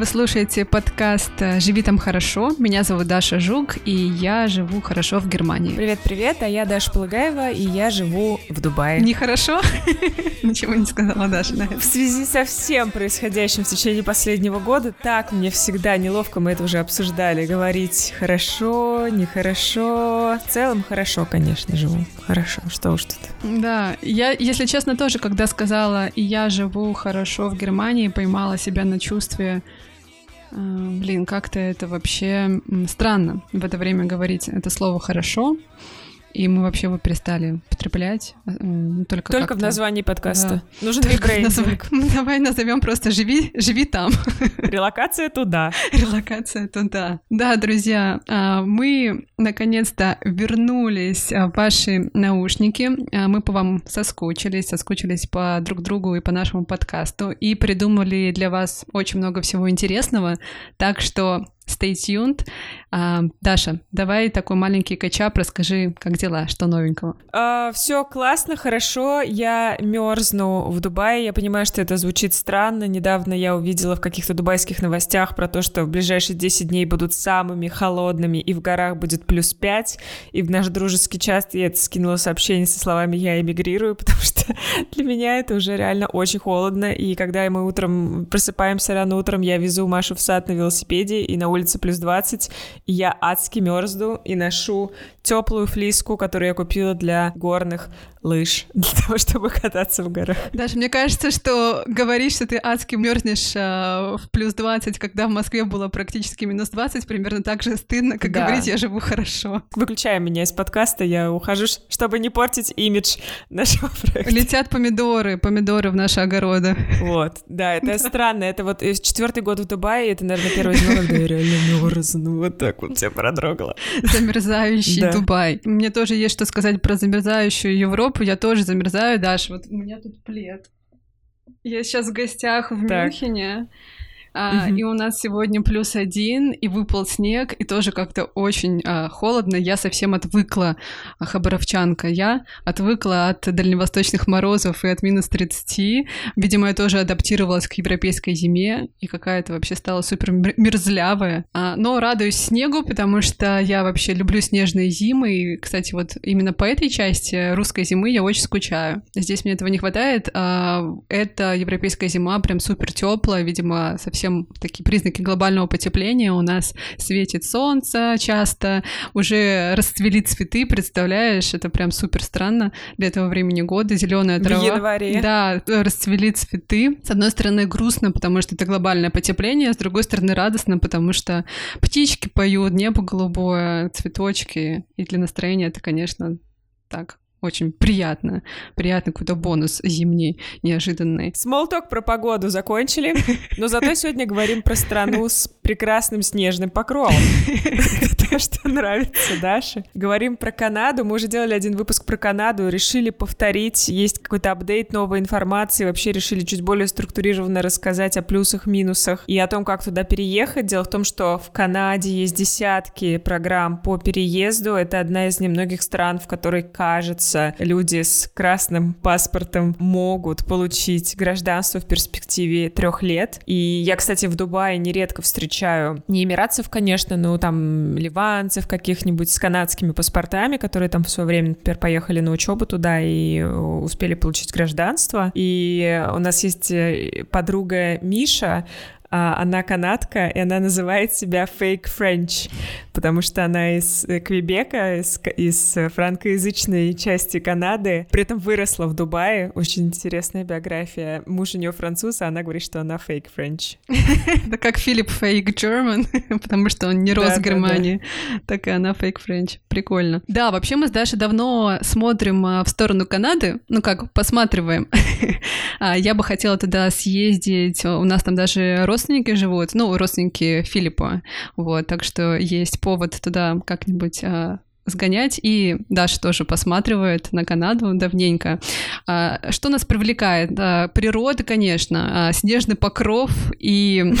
вы слушаете подкаст «Живи там хорошо». Меня зовут Даша Жук, и я живу хорошо в Германии. Привет-привет, а я Даша Полыгаева, и я живу в Дубае. Нехорошо? Ничего не сказала Даша. В связи со всем происходящим в течение последнего года, так мне всегда неловко, мы это уже обсуждали, говорить хорошо, нехорошо. В целом хорошо, конечно, живу. Хорошо, что уж тут. Да, я, если честно, тоже, когда сказала «и я живу хорошо в Германии», поймала себя на чувстве Блин, как-то это вообще странно в это время говорить это слово «хорошо», и мы вообще его перестали потреблять. Э, только только в названии подкаста. Да. Нужен ребрендинг. Давай назовем просто «Живи, живи там». Релокация туда. Релокация туда. Да, друзья, а, мы наконец-то вернулись в ваши наушники. А, мы по вам соскучились, соскучились по друг другу и по нашему подкасту, и придумали для вас очень много всего интересного. Так что stay tuned. А, Даша, давай такой маленький качап, расскажи, как дела, что новенького? А, все классно, хорошо. Я мерзну в Дубае. Я понимаю, что это звучит странно. Недавно я увидела в каких-то дубайских новостях про то, что в ближайшие 10 дней будут самыми холодными, и в горах будет плюс 5. И в наш дружеский чат я это скинула сообщение со словами «я эмигрирую», потому что для меня это уже реально очень холодно. И когда мы утром просыпаемся рано утром, я везу Машу в сад на велосипеде, и на улице плюс 20, и я адски мерзну и ношу теплую флиску, которую я купила для горных лыж, для того, чтобы кататься в горах. Даже мне кажется, что говоришь, что ты адски мерзнешь э, в плюс 20, когда в Москве было практически минус 20, примерно так же стыдно, как да. говорить, я живу хорошо. Выключая меня из подкаста, я ухожу, чтобы не портить имидж нашего проекта. Летят помидоры, помидоры в наши огороды. Вот, да, это странно. Это вот четвертый год в Дубае, это, наверное, первый зима, когда я реально мерзну. Вот так вот тебя продрогала. Замерзающий Дубай. Мне тоже есть что сказать про замерзающую Европу. Я тоже замерзаю, Даша. Вот у меня тут плед. Я сейчас в гостях в так. Мюнхене. А, И у нас сегодня плюс один, и выпал снег, и тоже как-то очень а, холодно. Я совсем отвыкла, а, хабаровчанка, я отвыкла от дальневосточных морозов и от минус 30. Видимо, я тоже адаптировалась к европейской зиме, и какая-то вообще стала супер мерзлявая. А, но радуюсь снегу, потому что я вообще люблю снежные зимы, и, кстати, вот именно по этой части русской зимы я очень скучаю. Здесь мне этого не хватает. А, эта европейская зима прям супер теплая, видимо, совсем совсем такие признаки глобального потепления. У нас светит солнце часто, уже расцвели цветы, представляешь? Это прям супер странно для этого времени года. Зеленая трава. В январе. Да, расцвели цветы. С одной стороны грустно, потому что это глобальное потепление, с другой стороны радостно, потому что птички поют, небо голубое, цветочки. И для настроения это, конечно, так, очень приятно. Приятный какой-то бонус зимний, неожиданный. Смолток про погоду закончили, но зато сегодня говорим про страну с прекрасным снежным покровом. То, что нравится Даше. Говорим про Канаду. Мы уже делали один выпуск про Канаду, решили повторить. Есть какой-то апдейт новой информации. Вообще решили чуть более структурированно рассказать о плюсах, минусах и о том, как туда переехать. Дело в том, что в Канаде есть десятки программ по переезду. Это одна из немногих стран, в которой, кажется, кажется, люди с красным паспортом могут получить гражданство в перспективе трех лет. И я, кстати, в Дубае нередко встречаю не эмиратцев, конечно, но там ливанцев каких-нибудь с канадскими паспортами, которые там в свое время, например, поехали на учебу туда и успели получить гражданство. И у нас есть э, подруга Миша, она канадка, и она называет себя Fake French, потому что она из э, Квебека, из, из франкоязычной части Канады, при этом выросла в Дубае. Очень интересная биография. Муж у нее француз, а она говорит, что она Fake French. Это как Филипп Fake German, потому что он не рос в Германии, так и она Fake French. Прикольно. Да, вообще мы с Дашей давно смотрим а, в сторону Канады, ну как, посматриваем. А, я бы хотела туда съездить, у нас там даже рост родственники живут, ну, родственники Филиппа, вот, так что есть повод туда как-нибудь а, сгонять, и Даша тоже посматривает на Канаду давненько. А, что нас привлекает? А, природа, конечно, а, снежный покров и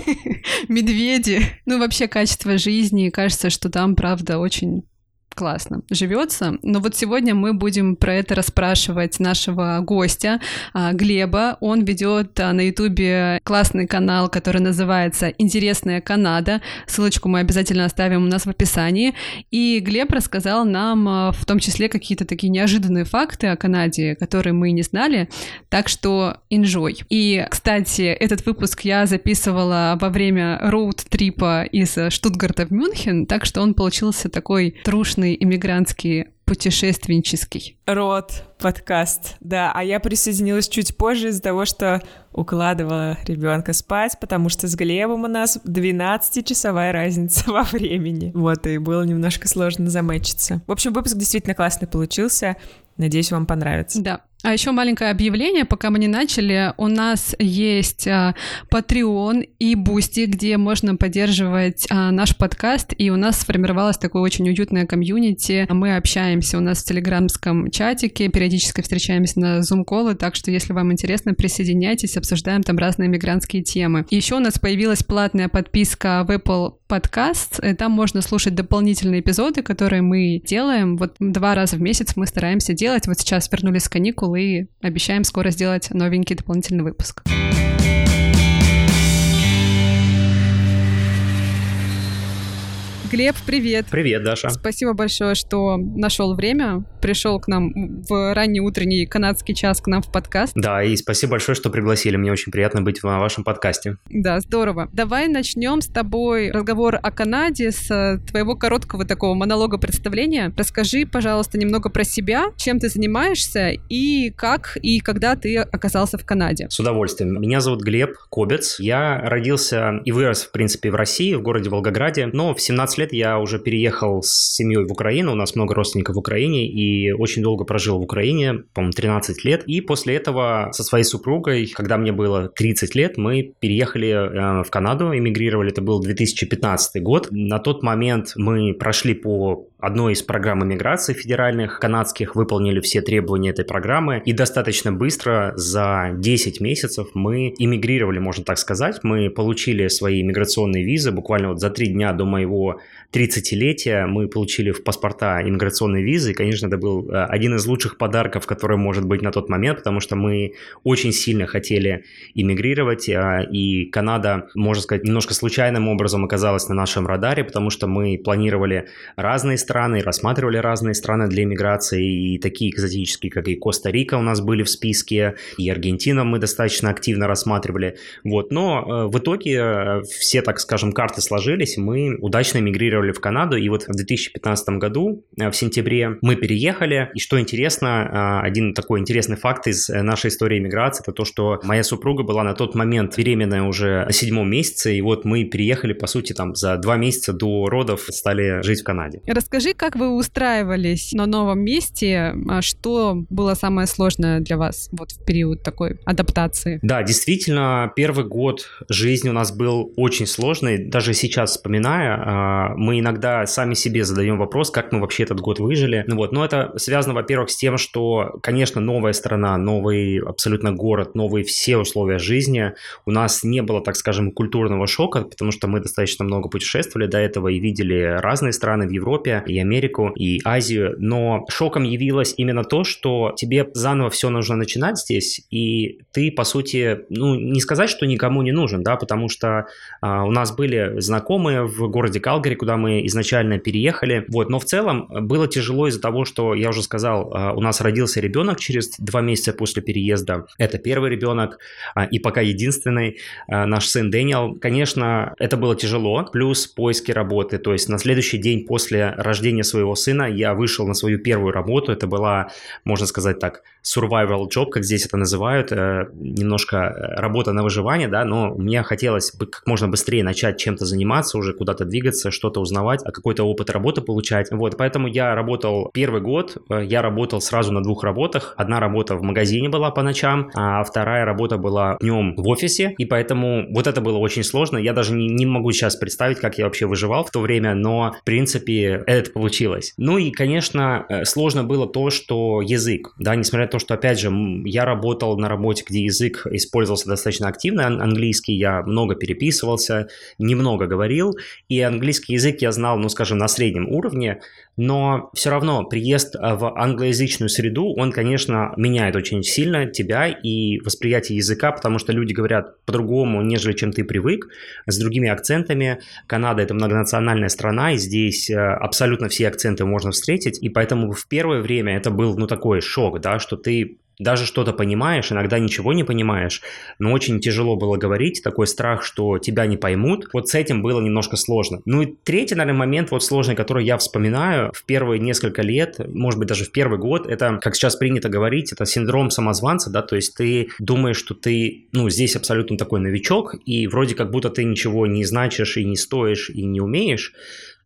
медведи, ну, вообще качество жизни, кажется, что там, правда, очень классно живется. Но вот сегодня мы будем про это расспрашивать нашего гостя а, Глеба. Он ведет а, на Ютубе классный канал, который называется «Интересная Канада». Ссылочку мы обязательно оставим у нас в описании. И Глеб рассказал нам а, в том числе какие-то такие неожиданные факты о Канаде, которые мы не знали. Так что enjoy. И, кстати, этот выпуск я записывала во время роуд-трипа из Штутгарта в Мюнхен, так что он получился такой трушный иммигрантский путешественнический. Род, подкаст, да. А я присоединилась чуть позже из-за того, что укладывала ребенка спать, потому что с Глебом у нас 12-часовая разница во времени. Вот, и было немножко сложно замечиться. В общем, выпуск действительно классный получился. Надеюсь, вам понравится. Да. А еще маленькое объявление, пока мы не начали. У нас есть а, Patreon и Boosty, где можно поддерживать а, наш подкаст, и у нас сформировалось такое очень уютное комьюнити. Мы общаемся у нас в телеграмском чатике, периодически встречаемся на зум-колы, так что если вам интересно, присоединяйтесь, обсуждаем там разные мигрантские темы. Еще у нас появилась платная подписка в Apple и там можно слушать дополнительные эпизоды, которые мы делаем. Вот два раза в месяц мы стараемся делать. Вот сейчас вернулись с каникул и обещаем скоро сделать новенький дополнительный выпуск. Глеб, привет. Привет, Даша. Спасибо большое, что нашел время, пришел к нам в ранний утренний канадский час к нам в подкаст. Да, и спасибо большое, что пригласили. Мне очень приятно быть в вашем подкасте. Да, здорово. Давай начнем с тобой разговор о Канаде с э, твоего короткого такого монолога представления. Расскажи, пожалуйста, немного про себя, чем ты занимаешься и как и когда ты оказался в Канаде. С удовольствием. Меня зовут Глеб Кобец. Я родился и вырос, в принципе, в России, в городе Волгограде, но в 17 лет лет я уже переехал с семьей в Украину, у нас много родственников в Украине, и очень долго прожил в Украине, по-моему, 13 лет. И после этого со своей супругой, когда мне было 30 лет, мы переехали э, в Канаду, эмигрировали, это был 2015 год. На тот момент мы прошли по одной из программ иммиграции федеральных канадских, выполнили все требования этой программы, и достаточно быстро, за 10 месяцев, мы эмигрировали, можно так сказать. Мы получили свои иммиграционные визы буквально вот за три дня до моего 30-летия мы получили в паспорта иммиграционные визы, и, конечно, это был э, один из лучших подарков, который может быть на тот момент, потому что мы очень сильно хотели иммигрировать, э, и Канада, можно сказать, немножко случайным образом оказалась на нашем радаре, потому что мы планировали разные страны, рассматривали разные страны для иммиграции, и такие экзотические, как и Коста-Рика у нас были в списке, и Аргентина мы достаточно активно рассматривали, вот, но э, в итоге все, так скажем, карты сложились, мы удачно эмигрировали в Канаду, и вот в 2015 году, э, в сентябре, мы переехали, и что интересно, э, один такой интересный факт из э, нашей истории эмиграции, это то, что моя супруга была на тот момент беременная уже на седьмом месяце, и вот мы переехали, по сути, там за два месяца до родов стали жить в Канаде. Расскажи, как вы устраивались на новом месте, а что было самое сложное для вас вот в период такой адаптации? Да, действительно, первый год жизни у нас был очень сложный, даже сейчас вспоминая, мы иногда сами себе задаем вопрос, как мы вообще этот год выжили. Ну вот. Но это связано, во-первых, с тем, что, конечно, новая страна, новый абсолютно город, новые все условия жизни. У нас не было, так скажем, культурного шока, потому что мы достаточно много путешествовали до этого и видели разные страны в Европе, Америку, и Азию. Но шоком явилось именно то, что тебе заново все нужно начинать здесь, и ты, по сути, ну, не сказать, что никому не нужен, да, потому что а, у нас были знакомые в городе Калгари, куда мы изначально переехали. Вот, но в целом было тяжело из-за того, что, я уже сказал, а, у нас родился ребенок через два месяца после переезда. Это первый ребенок а, и пока единственный а, наш сын Дэниел. Конечно, это было тяжело, плюс поиски работы. То есть на следующий день после рождения своего сына я вышел на свою первую работу. Это была, можно сказать так, survival job, как здесь это называют, э, немножко э, работа на выживание, да, но мне хотелось бы как можно быстрее начать чем-то заниматься, уже куда-то двигаться, что-то узнавать, а какой-то опыт работы получать. Вот, поэтому я работал первый год, э, я работал сразу на двух работах. Одна работа в магазине была по ночам, а вторая работа была днем в офисе, и поэтому вот это было очень сложно. Я даже не, не могу сейчас представить, как я вообще выживал в то время, но, в принципе, это получилось. Ну и, конечно, сложно было то, что язык, да, несмотря на то, что, опять же, я работал на работе, где язык использовался достаточно активно, английский, я много переписывался, немного говорил, и английский язык я знал, ну, скажем, на среднем уровне, но все равно приезд э, в англоязычную среду, он, конечно, меняет очень сильно тебя и восприятие языка, потому что люди говорят по-другому, нежели чем ты привык, с другими акцентами. Канада – это многонациональная страна, и здесь э, абсолютно все акценты можно встретить, и поэтому в первое время это был, ну, такой шок, да, что ты даже что-то понимаешь, иногда ничего не понимаешь, но очень тяжело было говорить, такой страх, что тебя не поймут, вот с этим было немножко сложно. Ну и третий, наверное, момент вот сложный, который я вспоминаю в первые несколько лет, может быть, даже в первый год, это, как сейчас принято говорить, это синдром самозванца, да, то есть ты думаешь, что ты, ну, здесь абсолютно такой новичок, и вроде как будто ты ничего не значишь и не стоишь и не умеешь,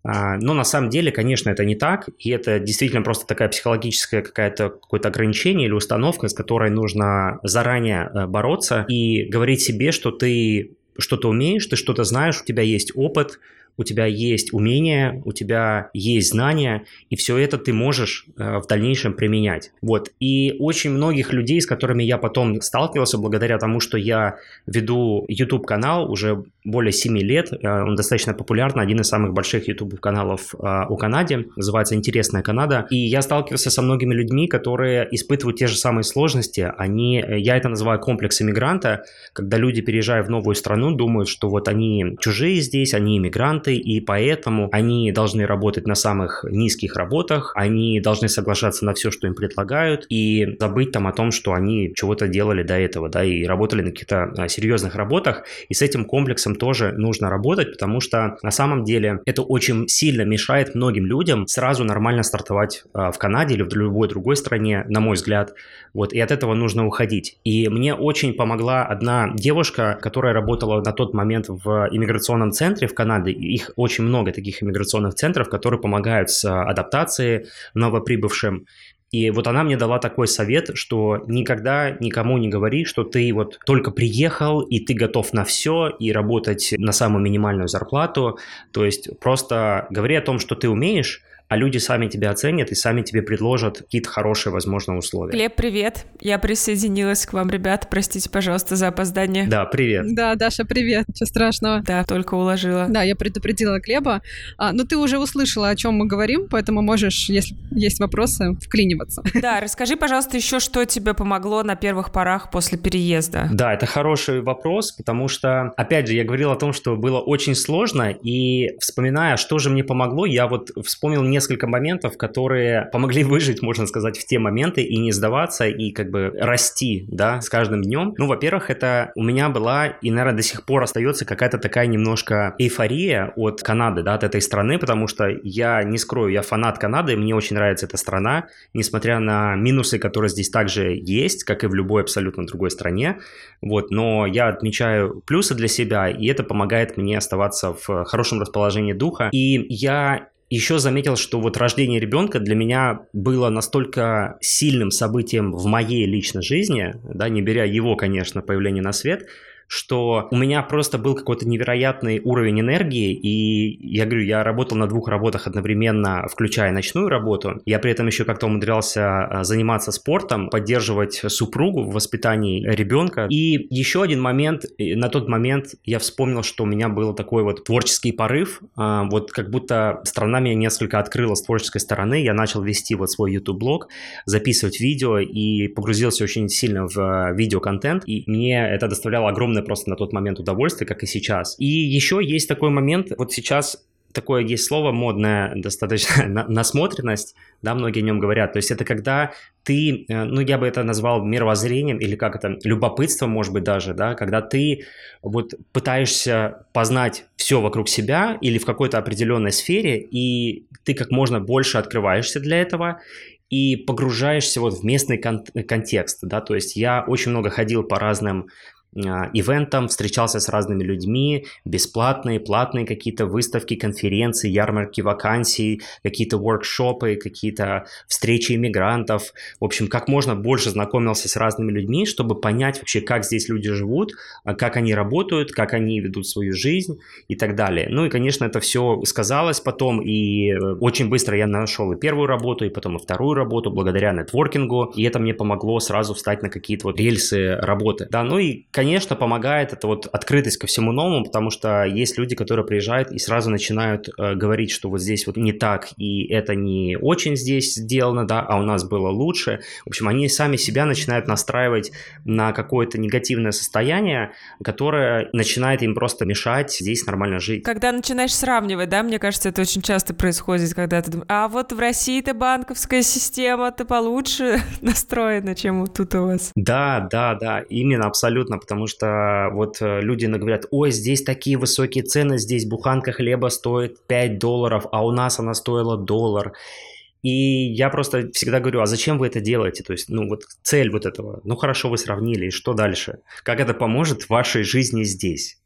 но на самом деле, конечно, это не так, и это действительно просто такая психологическая какая-то какое-то ограничение или установка, с которой нужно заранее э, бороться и говорить себе, что ты что-то умеешь, ты что-то знаешь, у тебя есть опыт, у тебя есть умения, у тебя есть знания, и все это ты можешь э, в дальнейшем применять. Вот. И очень многих людей, с которыми я потом сталкивался, благодаря тому, что я веду YouTube-канал уже более 7 лет, э, он достаточно популярный, один из самых больших YouTube-каналов э, у Канаде, называется «Интересная Канада», и я сталкивался со многими людьми, которые испытывают те же самые сложности, они, я это называю комплекс иммигранта, когда люди, переезжая в новую страну, думают, что вот они чужие здесь, они иммигранты, и поэтому они должны работать на самых низких работах, они должны соглашаться на все, что им предлагают, и забыть там о том, что они чего-то делали до этого, да, и работали на каких-то серьезных работах, и с этим комплексом тоже нужно работать, потому что на самом деле это очень сильно мешает многим людям сразу нормально стартовать а, в Канаде или в любой другой стране, на мой взгляд, вот, и от этого нужно уходить. И мне очень помогла одна девушка, которая работала на тот момент в иммиграционном центре в Канаде, их очень много таких иммиграционных центров, которые помогают с адаптацией новоприбывшим. И вот она мне дала такой совет, что никогда никому не говори, что ты вот только приехал, и ты готов на все, и работать на самую минимальную зарплату. То есть просто говори о том, что ты умеешь, а люди сами тебя оценят и сами тебе предложат какие-то хорошие, возможно, условия. Глеб, привет. Я присоединилась к вам, ребят. Простите, пожалуйста, за опоздание. Да, привет. Да, Даша, привет. Ничего страшного. Да, только уложила. Да, я предупредила Глеба. А, ну, ты уже услышала, о чем мы говорим, поэтому можешь, если есть вопросы, вклиниваться. Да, расскажи, пожалуйста, еще, что тебе помогло на первых порах после переезда. Да, это хороший вопрос, потому что, опять же, я говорил о том, что было очень сложно, и вспоминая, что же мне помогло, я вот вспомнил не несколько моментов, которые помогли выжить, можно сказать, в те моменты и не сдаваться, и как бы расти, да, с каждым днем. Ну, во-первых, это у меня была, и, наверное, до сих пор остается какая-то такая немножко эйфория от Канады, да, от этой страны, потому что я не скрою, я фанат Канады, мне очень нравится эта страна, несмотря на минусы, которые здесь также есть, как и в любой абсолютно другой стране, вот, но я отмечаю плюсы для себя, и это помогает мне оставаться в хорошем расположении духа, и я еще заметил, что вот рождение ребенка для меня было настолько сильным событием в моей личной жизни, да, не беря его, конечно, появление на свет, что у меня просто был какой-то невероятный уровень энергии, и я говорю, я работал на двух работах одновременно, включая ночную работу. Я при этом еще как-то умудрялся а, заниматься спортом, поддерживать супругу в воспитании ребенка. И еще один момент, на тот момент я вспомнил, что у меня был такой вот творческий порыв, а, вот как будто страна меня несколько открыла с творческой стороны, я начал вести вот свой YouTube-блог, записывать видео и погрузился очень сильно в а, видеоконтент, и мне это доставляло огромное огромное просто на тот момент удовольствие, как и сейчас. И еще есть такой момент, вот сейчас такое есть слово модное, достаточно насмотренность, да, многие о нем говорят. То есть это когда ты, э, ну, я бы это назвал мировоззрением или как это, любопытство, может быть, даже, да, когда ты вот пытаешься познать все вокруг себя или в какой-то определенной сфере, и ты как можно больше открываешься для этого, и погружаешься вот в местный кон- контекст, да, то есть я очень много ходил по разным ивентам, встречался с разными людьми, бесплатные, платные какие-то выставки, конференции, ярмарки вакансий, какие-то воркшопы, какие-то встречи иммигрантов. В общем, как можно больше знакомился с разными людьми, чтобы понять вообще, как здесь люди живут, а, как они работают, как они ведут свою жизнь и так далее. Ну и, конечно, это все сказалось потом, и э, очень быстро я нашел и первую работу, и потом и вторую работу благодаря нетворкингу, и это мне помогло сразу встать на какие-то вот рельсы работы. Да, ну и, конечно, помогает это вот открытость ко всему новому, потому что есть люди, которые приезжают и сразу начинают э, говорить, что вот здесь вот не так, и это не очень здесь сделано, да, а у нас было лучше. В общем, они сами себя начинают настраивать на какое-то негативное состояние, которое начинает им просто мешать здесь нормально жить. Когда начинаешь сравнивать, да, мне кажется, это очень часто происходит, когда ты думаешь, а вот в России-то банковская система-то получше настроена, чем тут у вас. Да, да, да, именно, абсолютно, потому что вот э, люди говорят, ой, здесь такие высокие цены, здесь буханка хлеба стоит 5 долларов, а у нас она стоила доллар. И я просто всегда говорю, а зачем вы это делаете? То есть, ну вот цель вот этого. Ну хорошо, вы сравнили, и что дальше? Как это поможет вашей жизни здесь?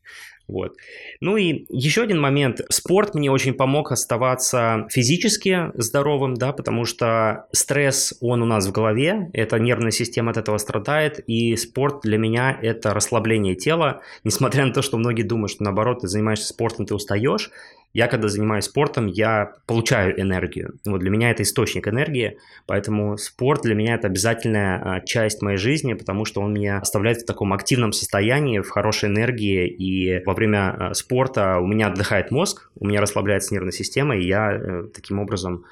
Вот. Ну и еще один момент. Спорт мне очень помог оставаться физически здоровым, да, потому что стресс, он у нас в голове, эта нервная система от этого страдает, и спорт для меня это расслабление тела, несмотря на то, что многие думают, что наоборот, ты занимаешься спортом, ты устаешь, я, когда занимаюсь спортом, я получаю энергию. Вот для меня это источник энергии, поэтому спорт для меня это обязательная а, часть моей жизни, потому что он меня оставляет в таком активном состоянии, в хорошей энергии, и во время а, спорта у меня отдыхает мозг, у меня расслабляется нервная система, и я э, таким образом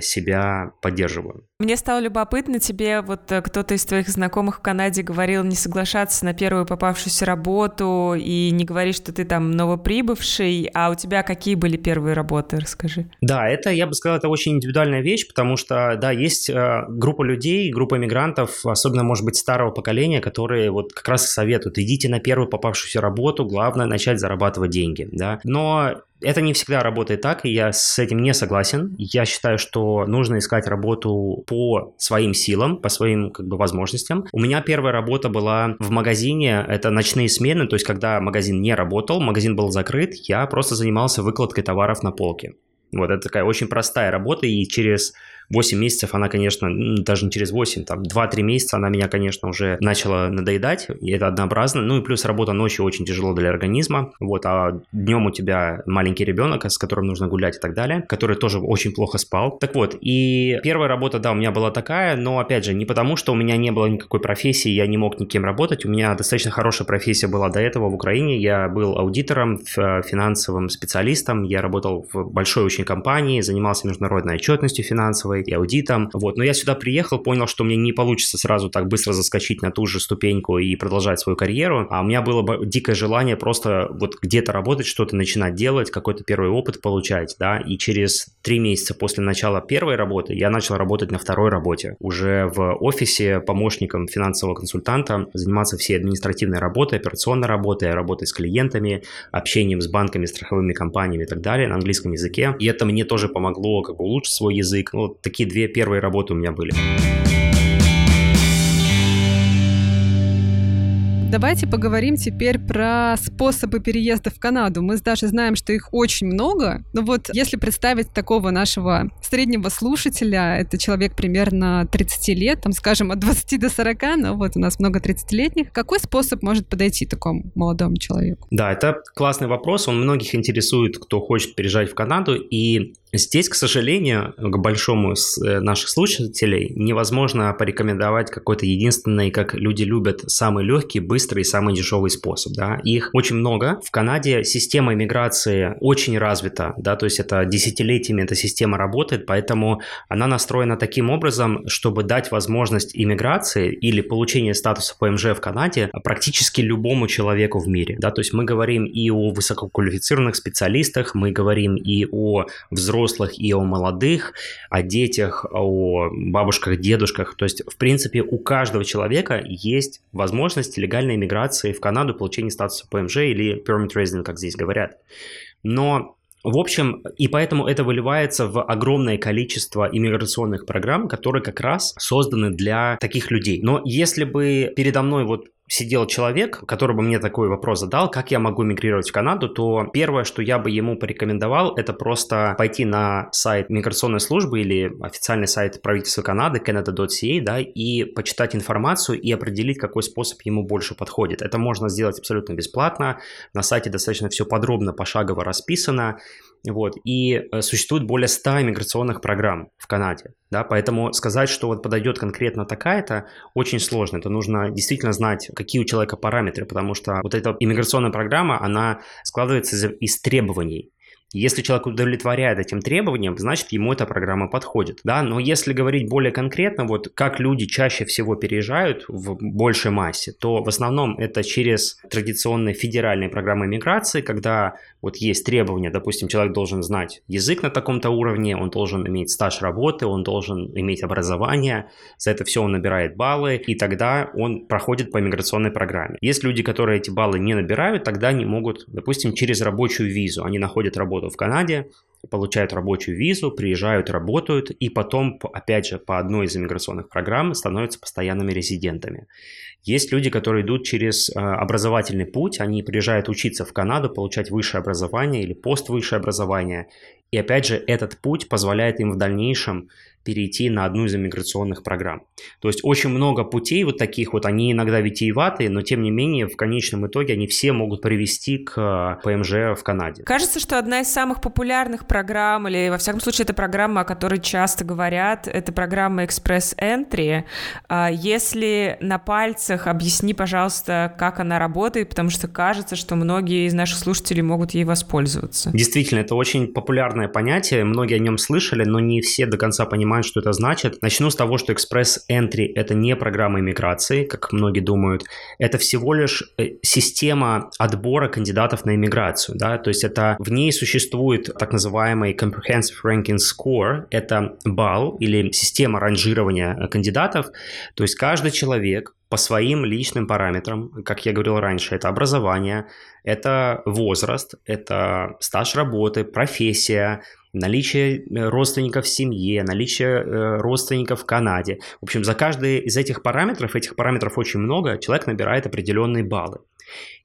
себя поддерживаю. Мне стало любопытно, тебе вот э, кто-то из твоих знакомых в Канаде говорил не соглашаться на первую попавшуюся работу и не говорить, что ты там новоприбывший, а у тебя какие были первые работы, расскажи. Да, это, я бы сказал, это очень индивидуальная вещь, потому что, да, есть э, группа людей, группа мигрантов, особенно, может быть, старого поколения, которые вот как раз советуют, идите на первую попавшуюся работу, главное начать зарабатывать деньги, да. Но это не всегда работает так, и я с этим не согласен. Я считаю, что нужно искать работу по своим силам, по своим как бы возможностям. У меня первая работа была в магазине, это ночные смены, то есть когда магазин не работал, магазин был закрыт, я просто занимался выкладкой товаров на полке. Вот, это такая очень простая работа, и через 8 месяцев она, конечно, даже не через 8, там 2-3 месяца она меня, конечно, уже начала надоедать, и это однообразно. Ну и плюс работа ночью очень тяжело для организма, вот, а днем у тебя маленький ребенок, с которым нужно гулять и так далее, который тоже очень плохо спал. Так вот, и первая работа, да, у меня была такая, но, опять же, не потому, что у меня не было никакой профессии, я не мог никем работать, у меня достаточно хорошая профессия была до этого в Украине, я был аудитором, финансовым специалистом, я работал в большой очень компании, занимался международной отчетностью финансовой, и аудитом. Вот. Но я сюда приехал, понял, что мне не получится сразу так быстро заскочить на ту же ступеньку и продолжать свою карьеру. А у меня было дикое желание просто вот где-то работать, что-то начинать делать, какой-то первый опыт получать, да, и через три месяца после начала первой работы я начал работать на второй работе, уже в офисе помощником финансового консультанта, заниматься всей административной работой, операционной работой, работой с клиентами, общением с банками, страховыми компаниями и так далее на английском языке. И это мне тоже помогло как бы улучшить свой язык. Ну, вот такие две первые работы у меня были. Давайте поговорим теперь про способы переезда в Канаду. Мы даже знаем, что их очень много. Но вот если представить такого нашего среднего слушателя, это человек примерно 30 лет, там, скажем, от 20 до 40, но вот у нас много 30-летних, какой способ может подойти такому молодому человеку? Да, это классный вопрос. Он многих интересует, кто хочет переезжать в Канаду. И Здесь, к сожалению, к большому с э, наших слушателей невозможно порекомендовать какой-то единственный, как люди любят, самый легкий, быстрый и самый дешевый способ. Да? Их очень много. В Канаде система иммиграции очень развита, да, то есть это десятилетиями эта система работает, поэтому она настроена таким образом, чтобы дать возможность иммиграции или получения статуса ПМЖ в Канаде практически любому человеку в мире. Да? То есть мы говорим и о высококвалифицированных специалистах, мы говорим и о взрослых взрослых и о молодых, о детях, о бабушках, дедушках. То есть, в принципе, у каждого человека есть возможность легальной иммиграции в Канаду, получения статуса ПМЖ или Permit Resident, как здесь говорят. Но в общем, и поэтому это выливается в огромное количество иммиграционных программ, которые как раз созданы для таких людей. Но если бы передо мной вот сидел человек, который бы мне такой вопрос задал, как я могу мигрировать в Канаду, то первое, что я бы ему порекомендовал, это просто пойти на сайт миграционной службы или официальный сайт правительства Канады, canada.ca, да, и почитать информацию и определить, какой способ ему больше подходит. Это можно сделать абсолютно бесплатно. На сайте достаточно все подробно, пошагово расписано. Вот, и э, существует более 100 иммиграционных программ в Канаде. Да, поэтому сказать, что вот подойдет конкретно такая-то, очень сложно. Это нужно действительно знать, какие у человека параметры, потому что вот эта иммиграционная программа, она складывается из, из требований. Если человек удовлетворяет этим требованиям, значит, ему эта программа подходит. Да? Но если говорить более конкретно, вот как люди чаще всего переезжают в большей массе, то в основном это через традиционные федеральные программы миграции, когда вот есть требования, допустим, человек должен знать язык на таком-то уровне, он должен иметь стаж работы, он должен иметь образование, за это все он набирает баллы, и тогда он проходит по миграционной программе. Есть люди, которые эти баллы не набирают, тогда они могут, допустим, через рабочую визу, они находят работу в Канаде, получают рабочую визу, приезжают, работают, и потом, опять же, по одной из иммиграционных программ становятся постоянными резидентами. Есть люди, которые идут через э, образовательный путь, они приезжают учиться в Канаду, получать высшее образование или поствысшее образование. И опять же, этот путь позволяет им в дальнейшем перейти на одну из иммиграционных программ. То есть очень много путей вот таких вот, они иногда витиеватые, но тем не менее в конечном итоге они все могут привести к э, ПМЖ в Канаде. Кажется, что одна из самых популярных программ, или во всяком случае это программа, о которой часто говорят, это программа Express Entry. А если на пальцах объясни, пожалуйста, как она работает, потому что кажется, что многие из наших слушателей могут ей воспользоваться. Действительно, это очень популярное понятие, многие о нем слышали, но не все до конца понимают, понимают, что это значит. Начну с того, что Express Entry – это не программа иммиграции, как многие думают. Это всего лишь э, система отбора кандидатов на иммиграцию. Да? То есть это в ней существует так называемый Comprehensive Ranking Score. Это балл или система ранжирования кандидатов. То есть каждый человек по своим личным параметрам, как я говорил раньше, это образование, это возраст, это стаж работы, профессия, наличие э, родственников в семье, наличие э, родственников в Канаде. В общем, за каждый из этих параметров, этих параметров очень много, человек набирает определенные баллы.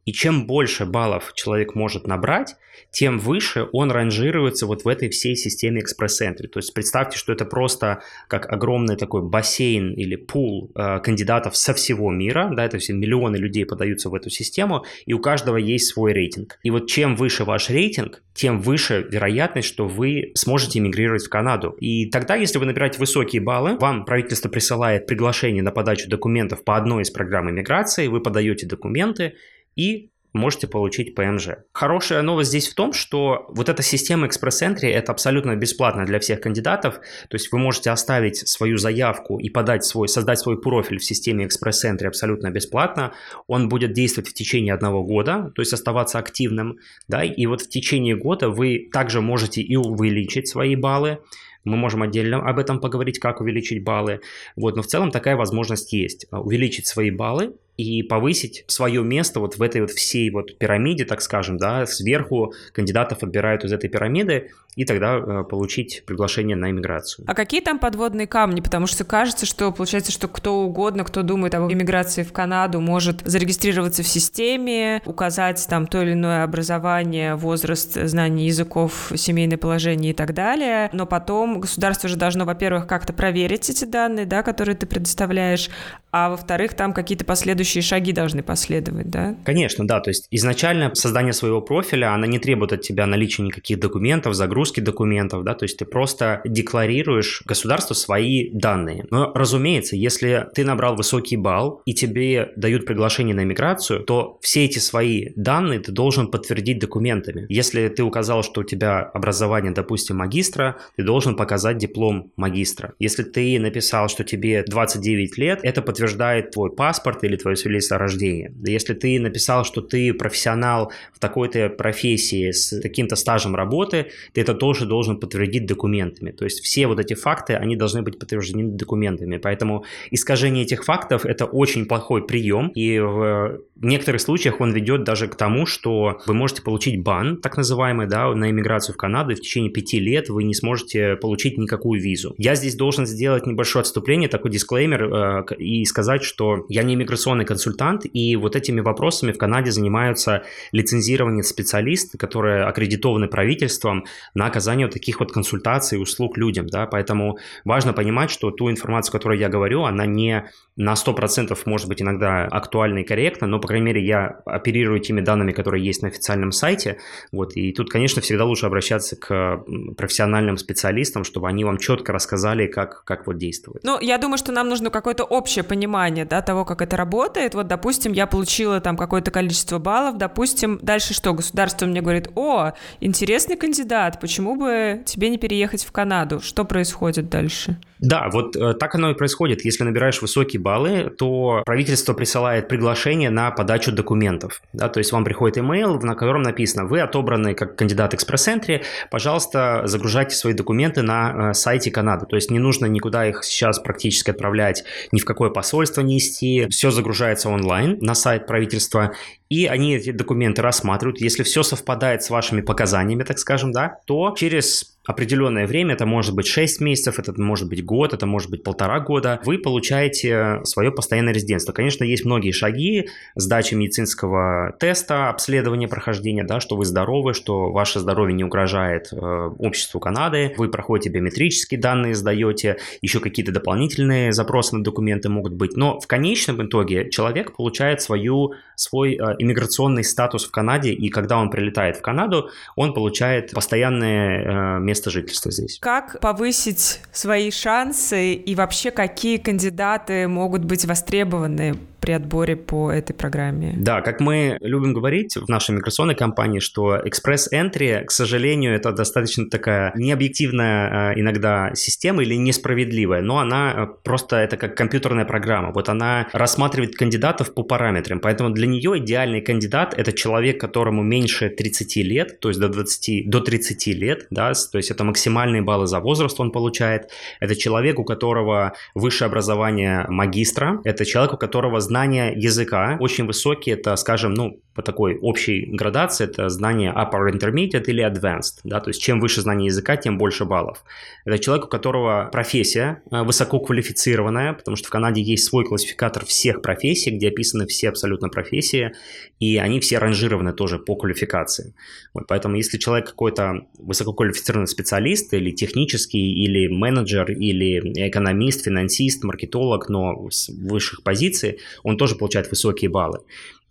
И чем больше баллов человек может набрать, тем выше он ранжируется вот в этой всей системе экспресс-энтри. То есть представьте, что это просто как огромный такой бассейн или пул э, кандидатов со всего мира, да, это все миллионы людей подаются в эту систему, и у каждого есть свой рейтинг. И вот чем выше ваш рейтинг, тем выше вероятность, что вы сможете эмигрировать в Канаду. И тогда, если вы набираете высокие баллы, вам правительство присылает приглашение на подачу документов по одной из программ иммиграции, вы подаете документы, и можете получить ПМЖ. Хорошая новость здесь в том, что вот эта система экспресс-энтри это абсолютно бесплатно для всех кандидатов, то есть вы можете оставить свою заявку и подать свой, создать свой профиль в системе экспресс-энтри абсолютно бесплатно, он будет действовать в течение одного года, то есть оставаться активным, да, и вот в течение года вы также можете и увеличить свои баллы, мы можем отдельно об этом поговорить, как увеличить баллы. Вот, но в целом такая возможность есть. Увеличить свои баллы и повысить свое место вот в этой вот всей вот пирамиде, так скажем, да, сверху кандидатов отбирают из этой пирамиды, и тогда э, получить приглашение на иммиграцию. А какие там подводные камни? Потому что кажется, что получается, что кто угодно, кто думает об иммиграции в Канаду, может зарегистрироваться в системе, указать там то или иное образование, возраст, знание языков, семейное положение и так далее, но потом государство же должно, во-первых, как-то проверить эти данные, да, которые ты предоставляешь, а во-вторых, там какие-то последующие следующие шаги должны последовать, да? Конечно, да. То есть изначально создание своего профиля, она не требует от тебя наличия никаких документов, загрузки документов, да, то есть ты просто декларируешь государству свои данные. Но, разумеется, если ты набрал высокий балл и тебе дают приглашение на иммиграцию, то все эти свои данные ты должен подтвердить документами. Если ты указал, что у тебя образование, допустим, магистра, ты должен показать диплом магистра. Если ты написал, что тебе 29 лет, это подтверждает твой паспорт или твое свидетельство о рождении. Если ты написал, что ты профессионал в такой-то профессии с таким-то стажем работы, ты это тоже должен подтвердить документами. То есть все вот эти факты, они должны быть подтверждены документами. Поэтому искажение этих фактов – это очень плохой прием, и в некоторых случаях он ведет даже к тому, что вы можете получить бан, так называемый, да, на иммиграцию в Канаду, и в течение пяти лет вы не сможете получить никакую визу. Я здесь должен сделать небольшое отступление, такой дисклеймер, э, и сказать, что я не иностранный консультант, и вот этими вопросами в Канаде занимаются лицензированные специалисты, которые аккредитованы правительством на оказание таких вот консультаций и услуг людям, да, поэтому важно понимать, что ту информацию, которую я говорю, она не на 100% может быть иногда актуальна и корректна, но, по крайней мере, я оперирую теми данными, которые есть на официальном сайте, вот, и тут, конечно, всегда лучше обращаться к профессиональным специалистам, чтобы они вам четко рассказали, как, как вот действовать. Ну, я думаю, что нам нужно какое-то общее понимание, да, того, как это работает. Вот, допустим, я получила там какое-то количество баллов, допустим, дальше что, государство мне говорит, о, интересный кандидат, почему бы тебе не переехать в Канаду? Что происходит дальше? Да, вот э, так оно и происходит. Если набираешь высокие баллы, то правительство присылает приглашение на подачу документов. Да, то есть вам приходит имейл, на котором написано, вы отобраны как кандидат экспресс-энтри, пожалуйста, загружайте свои документы на э, сайте Канады. То есть не нужно никуда их сейчас практически отправлять, ни в какое посольство нести. Все загружается онлайн на сайт правительства, и они эти документы рассматривают. Если все совпадает с вашими показаниями, так скажем, да, то через определенное время, это может быть 6 месяцев, это может быть год, это может быть полтора года, вы получаете свое постоянное резидентство. Конечно, есть многие шаги, сдача медицинского теста, обследование прохождения, да, что вы здоровы, что ваше здоровье не угрожает э, обществу Канады, вы проходите биометрические данные, сдаете, еще какие-то дополнительные запросы на документы могут быть, но в конечном итоге человек получает свою, свой э, иммиграционный статус в Канаде, и когда он прилетает в Канаду, он получает постоянное э, место жительства здесь. Как повысить свои шансы и вообще какие кандидаты могут быть востребованы при отборе по этой программе? Да, как мы любим говорить в нашей миграционной компании, что Express Entry, к сожалению, это достаточно такая необъективная э, иногда система или несправедливая, но она э, просто это как компьютерная программа. Вот она рассматривает кандидатов по параметрам, поэтому для нее идеальный кандидат – это человек, которому меньше 30 лет, то есть до 20, до 30 лет, да, то есть это максимальные баллы за возраст он получает. Это человек, у которого высшее образование магистра, это человек, у которого знания языка очень высокие, это, скажем, ну, по такой общей градации, это знание upper intermediate или advanced, да, то есть чем выше знание языка, тем больше баллов. Это человек, у которого профессия э, высококвалифицированная, потому что в Канаде есть свой классификатор всех профессий, где описаны все абсолютно профессии, и они все ранжированы тоже по квалификации. Вот, поэтому если человек какой-то высококвалифицированный специалист или технический, или менеджер, или экономист, финансист, маркетолог, но с высших позиций, он тоже получает высокие баллы.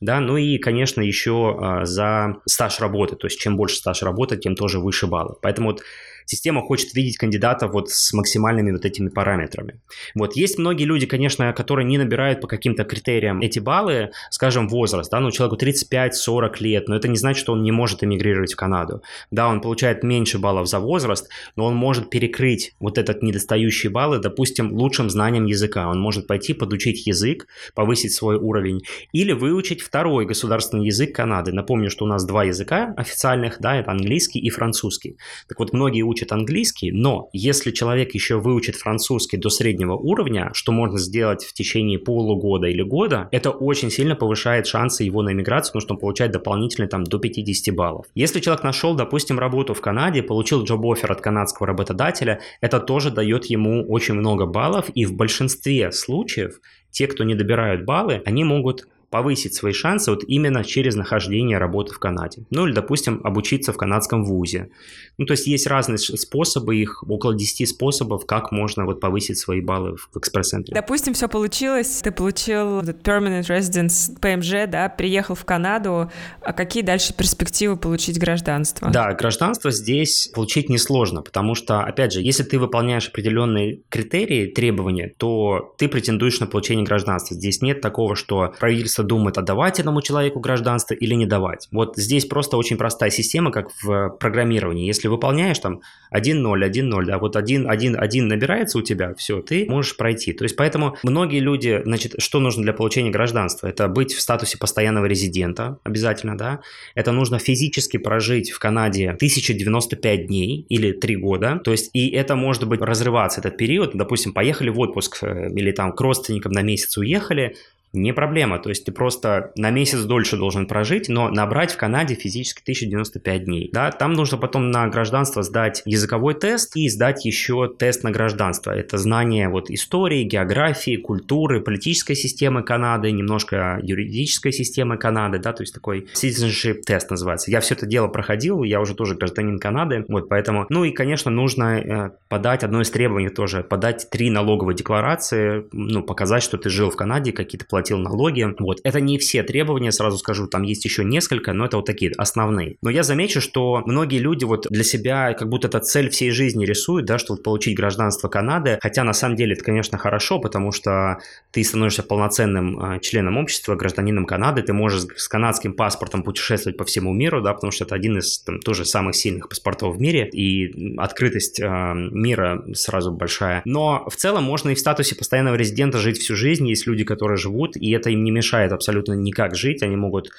Да, ну и, конечно, еще а, за стаж работы, то есть чем больше стаж работы, тем тоже выше баллы. Поэтому вот система хочет видеть кандидата вот с максимальными вот этими параметрами. Вот есть многие люди, конечно, которые не набирают по каким-то критериям эти баллы, скажем, возраст, да, ну человеку 35-40 лет, но это не значит, что он не может эмигрировать в Канаду. Да, он получает меньше баллов за возраст, но он может перекрыть вот этот недостающий баллы, допустим, лучшим знанием языка. Он может пойти подучить язык, повысить свой уровень или выучить второй государственный язык Канады. Напомню, что у нас два языка официальных, да, это английский и французский. Так вот, многие учат английский, но если человек еще выучит французский до среднего уровня, что можно сделать в течение полугода или года, это очень сильно повышает шансы его на иммиграцию, потому что он получает дополнительно там до 50 баллов. Если человек нашел, допустим, работу в Канаде, получил джоб-оффер от канадского работодателя, это тоже дает ему очень много баллов, и в большинстве случаев те, кто не добирают баллы, они могут повысить свои шансы вот именно через нахождение работы в Канаде. Ну или, допустим, обучиться в канадском вузе. Ну, то есть есть разные способы, их около 10 способов, как можно вот повысить свои баллы в экспресс-центре. Допустим, все получилось, ты получил permanent residence PMG, да, приехал в Канаду, а какие дальше перспективы получить гражданство? Да, гражданство здесь получить несложно, потому что, опять же, если ты выполняешь определенные критерии, требования, то ты претендуешь на получение гражданства. Здесь нет такого, что правительство думает, отдавать этому человеку гражданство или не давать. Вот здесь просто очень простая система, как в программировании. Если выполняешь там 1-0, 1-0, да, вот 1, 1, 1 набирается у тебя, все, ты можешь пройти. То есть поэтому многие люди, значит, что нужно для получения гражданства? Это быть в статусе постоянного резидента обязательно, да. Это нужно физически прожить в Канаде 1095 дней или 3 года. То есть и это может быть разрываться этот период. Допустим, поехали в отпуск э, или там к родственникам на месяц уехали, не проблема. То есть ты просто на месяц дольше должен прожить, но набрать в Канаде физически 1095 дней. Да? Там нужно потом на гражданство сдать языковой тест и сдать еще тест на гражданство. Это знание вот истории, географии, культуры, политической системы Канады, немножко юридической системы Канады, да, то есть такой citizenship тест называется. Я все это дело проходил, я уже тоже гражданин Канады, вот поэтому, ну и, конечно, нужно э, подать одно из требований тоже, подать три налоговые декларации, ну, показать, что ты жил в Канаде, какие-то платил налоги, вот. Это не все требования, сразу скажу, там есть еще несколько, но это вот такие основные. Но я замечу, что многие люди вот для себя как будто это цель всей жизни рисуют, да, что вот получить гражданство Канады, хотя на самом деле это, конечно, хорошо, потому что ты становишься полноценным э, членом общества, гражданином Канады, ты можешь с канадским паспортом путешествовать по всему миру, да, потому что это один из там, тоже самых сильных паспортов в мире, и открытость э, мира сразу большая. Но в целом можно и в статусе постоянного резидента жить всю жизнь, есть люди, которые живут, и это им не мешает абсолютно никак жить, они могут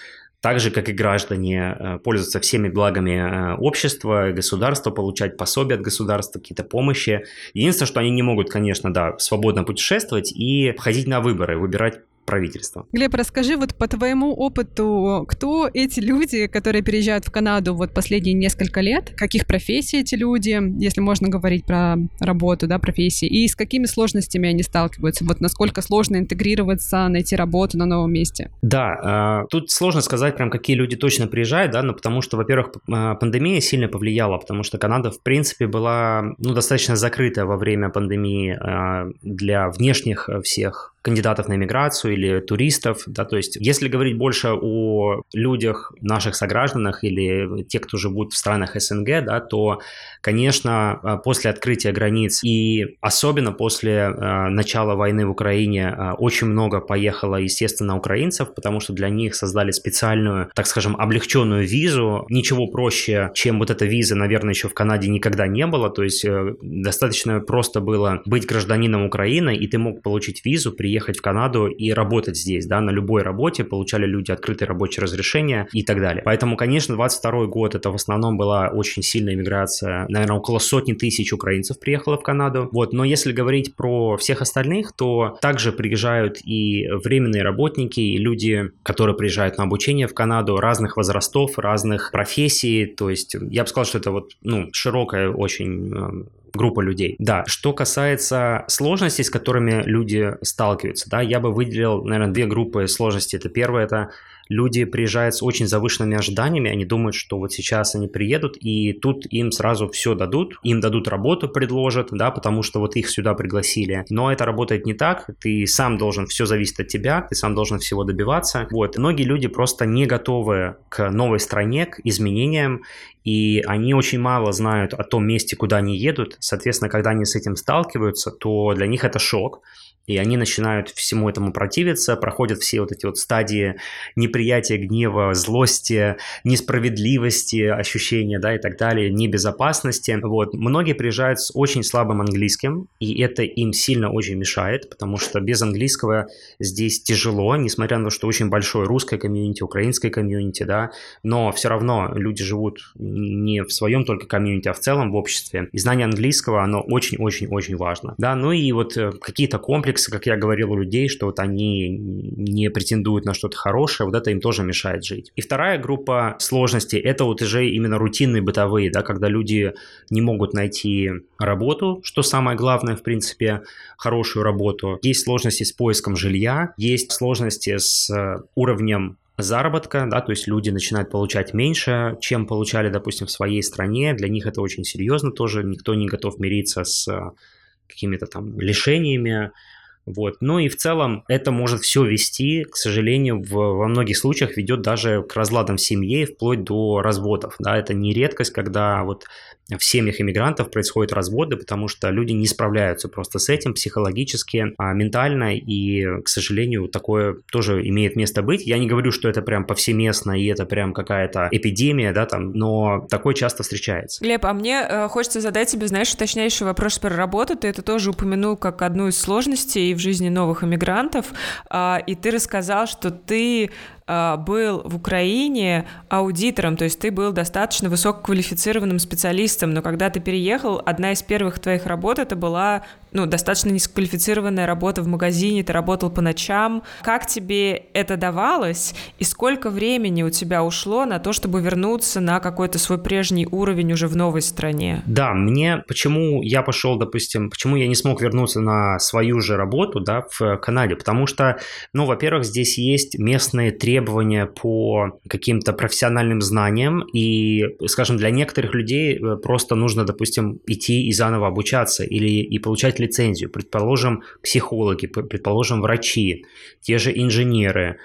так же, как и граждане, э, пользоваться всеми благами э, общества, государства, получать пособия от государства, какие-то помощи. Единственное, что они не могут, конечно, да, свободно путешествовать и ходить на выборы, выбирать правительства. Глеб, расскажи вот по твоему опыту, кто эти люди, которые переезжают в Канаду вот последние несколько лет, каких профессий эти люди, если можно говорить про работу, да, профессии, и с какими сложностями они сталкиваются, вот насколько сложно интегрироваться, найти работу на новом месте? Да, э, тут сложно сказать прям, какие люди точно приезжают, да, но потому что, во-первых, э, пандемия сильно повлияла, потому что Канада, в принципе, была, ну, достаточно закрытая во время пандемии э, для внешних всех кандидатов на иммиграцию или туристов, да, то есть если говорить больше о людях, наших согражданах или тех, кто живут в странах СНГ, да, то, конечно, э, после открытия границ и особенно после э, начала войны в Украине э, очень много поехало, естественно, украинцев, потому что для них создали специальную, так скажем, облегченную визу. Ничего проще, чем вот эта виза, наверное, еще в Канаде никогда не было, то есть э, достаточно просто было быть гражданином Украины, и ты мог получить визу, приехать ехать в Канаду и работать здесь, да, на любой работе, получали люди открытые рабочие разрешения и так далее. Поэтому, конечно, 22 год это в основном была очень сильная иммиграция, наверное, около сотни тысяч украинцев приехало в Канаду, вот, но если говорить про всех остальных, то также приезжают и временные работники, и люди, которые приезжают на обучение в Канаду разных возрастов, разных профессий, то есть я бы сказал, что это вот, ну, широкая очень эм, группа людей. Да, что касается сложностей, с которыми люди сталкиваются, да, я бы выделил, наверное, две группы сложностей. Это первое, это люди приезжают с очень завышенными ожиданиями, они думают, что вот сейчас они приедут, и тут им сразу все дадут, им дадут работу, предложат, да, потому что вот их сюда пригласили. Но это работает не так, ты сам должен, все зависит от тебя, ты сам должен всего добиваться. Вот, многие люди просто не готовы к новой стране, к изменениям, и они очень мало знают о том месте, куда они едут. Соответственно, когда они с этим сталкиваются, то для них это шок и они начинают всему этому противиться, проходят все вот эти вот стадии неприятия, гнева, злости, несправедливости, ощущения, да, и так далее, небезопасности. Вот. Многие приезжают с очень слабым английским, и это им сильно очень мешает, потому что без английского здесь тяжело, несмотря на то, что очень большое русское комьюнити, украинское комьюнити, да, но все равно люди живут не в своем только комьюнити, а в целом в обществе. И знание английского, оно очень-очень-очень важно. Да, ну и вот э, какие-то комплексы комплексы, как я говорил, у людей, что вот они не претендуют на что-то хорошее, вот это им тоже мешает жить. И вторая группа сложностей – это вот уже именно рутинные бытовые, да, когда люди не могут найти работу, что самое главное, в принципе, хорошую работу. Есть сложности с поиском жилья, есть сложности с э, уровнем заработка, да, то есть люди начинают получать меньше, чем получали, допустим, в своей стране. Для них это очень серьезно тоже, никто не готов мириться с э, какими-то там лишениями, вот. Ну и в целом это может все вести, к сожалению, в, во многих случаях ведет даже к разладам в семье, вплоть до разводов. Да, это не редкость, когда вот в семьях иммигрантов происходят разводы, потому что люди не справляются просто с этим психологически, а ментально, и, к сожалению, такое тоже имеет место быть. Я не говорю, что это прям повсеместно, и это прям какая-то эпидемия, да, там, но такое часто встречается. Глеб, а мне э, хочется задать тебе, знаешь, уточняющий вопрос про работу. Ты это тоже упомянул как одну из сложностей в жизни новых иммигрантов, э, и ты рассказал, что ты был в Украине аудитором, то есть ты был достаточно высококвалифицированным специалистом, но когда ты переехал, одна из первых твоих работ это была ну, достаточно низкоквалифицированная работа в магазине, ты работал по ночам. Как тебе это давалось и сколько времени у тебя ушло на то, чтобы вернуться на какой-то свой прежний уровень уже в новой стране? Да, мне почему я пошел, допустим, почему я не смог вернуться на свою же работу, да, в Канаде, потому что, ну, во-первых, здесь есть местные требования по каким-то профессиональным знаниям, и, скажем, для некоторых людей э, просто нужно, допустим, идти и заново обучаться или и получать лицензию. Предположим, психологи, предположим, врачи, те же инженеры,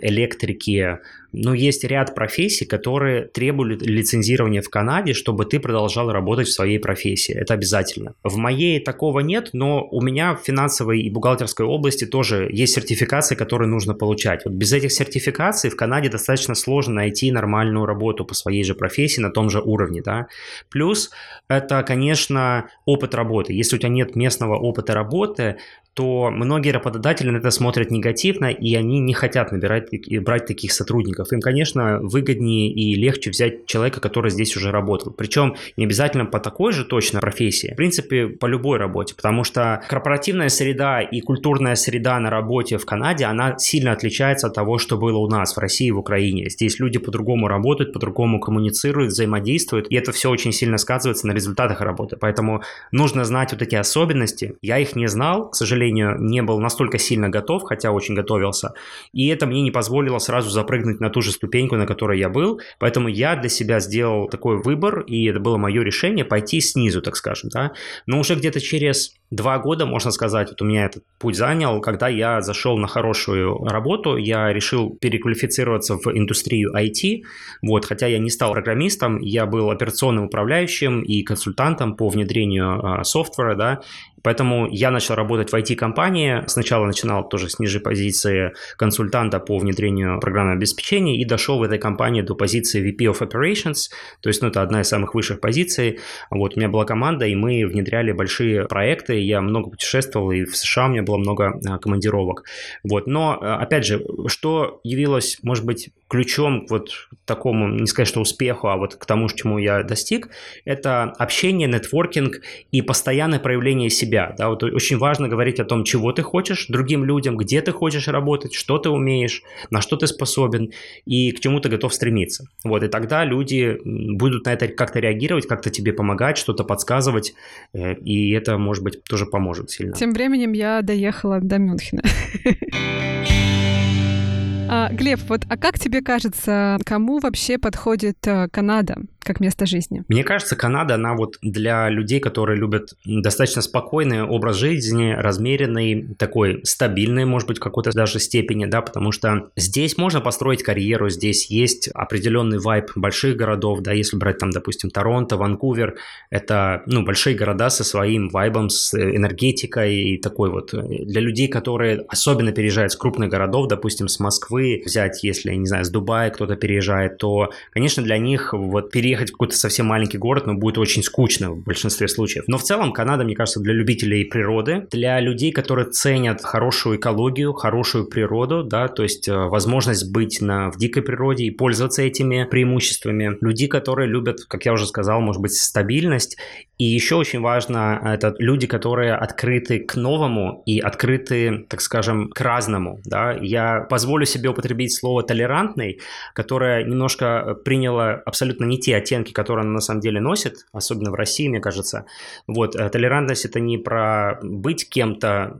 электрики, ну, есть ряд профессий, которые требуют лицензирования в Канаде, чтобы ты продолжал работать в своей профессии. Это обязательно. В моей такого нет, но у меня в финансовой и бухгалтерской области тоже есть сертификации, которые нужно получать. Вот без этих сертификаций в Канаде достаточно сложно найти нормальную работу по своей же профессии на том же уровне, да. Плюс это, конечно, опыт работы. Если у тебя нет местного опыта работы, то многие работодатели на это смотрят негативно, и они не хотят набирать, брать таких сотрудников, им, конечно, выгоднее и легче взять человека, который здесь уже работал. Причем не обязательно по такой же точно профессии, в принципе, по любой работе, потому что корпоративная среда и культурная среда на работе в Канаде, она сильно отличается от того, что было у нас в России и в Украине. Здесь люди по-другому работают, по-другому коммуницируют, взаимодействуют, и это все очень сильно сказывается на результатах работы. Поэтому нужно знать вот эти особенности. Я их не знал, к сожалению, не был настолько сильно готов, хотя очень готовился. И это мне не позволило сразу запрыгнуть на ту же ступеньку, на которой я был. Поэтому я для себя сделал такой выбор, и это было мое решение пойти снизу, так скажем, да. Но уже где-то через два года, можно сказать, вот у меня этот путь занял, когда я зашел на хорошую работу, я решил переквалифицироваться в индустрию IT, вот, хотя я не стал программистом, я был операционным управляющим и консультантом по внедрению э, софтвера, да, Поэтому я начал работать в IT-компании. Сначала начинал тоже с нижней позиции консультанта по внедрению программного обеспечения и дошел в этой компании до позиции VP of Operations. То есть, ну, это одна из самых высших позиций. Вот, у меня была команда, и мы внедряли большие проекты. Я много путешествовал, и в США у меня было много а, командировок. Вот, но, а, опять же, что явилось, может быть, ключом вот к такому, не сказать, что успеху, а вот к тому, чему я достиг, это общение, нетворкинг и постоянное проявление себя. Да? Вот очень важно говорить о том, чего ты хочешь другим людям, где ты хочешь работать, что ты умеешь, на что ты способен и к чему ты готов стремиться. Вот, и тогда люди будут на это как-то реагировать, как-то тебе помогать, что-то подсказывать, э, и это, может быть, тоже поможет сильно. Тем временем я доехала до Мюнхена. А, Глеб, вот, а как тебе кажется, кому вообще подходит э, Канада? Как место жизни? Мне кажется, Канада, она вот для людей, которые любят достаточно спокойный образ жизни, размеренный, такой стабильный, может быть, в какой-то даже степени, да, потому что здесь можно построить карьеру, здесь есть определенный вайб больших городов, да, если брать там, допустим, Торонто, Ванкувер, это, ну, большие города со своим вайбом, с энергетикой и такой вот. Для людей, которые особенно переезжают с крупных городов, допустим, с Москвы, взять, если, не знаю, с Дубая кто-то переезжает, то, конечно, для них вот переехать ехать в какой-то совсем маленький город, но будет очень скучно в большинстве случаев. Но в целом Канада, мне кажется, для любителей природы, для людей, которые ценят хорошую экологию, хорошую природу, да, то есть э, возможность быть на, в дикой природе и пользоваться этими преимуществами. Люди, которые любят, как я уже сказал, может быть, стабильность. И еще очень важно, это люди, которые открыты к новому и открыты, так скажем, к разному. Да. Я позволю себе употребить слово «толерантный», которое немножко приняло абсолютно не те оттенки, которые она на самом деле носит, особенно в России, мне кажется. Вот, э, толерантность это не про быть кем-то,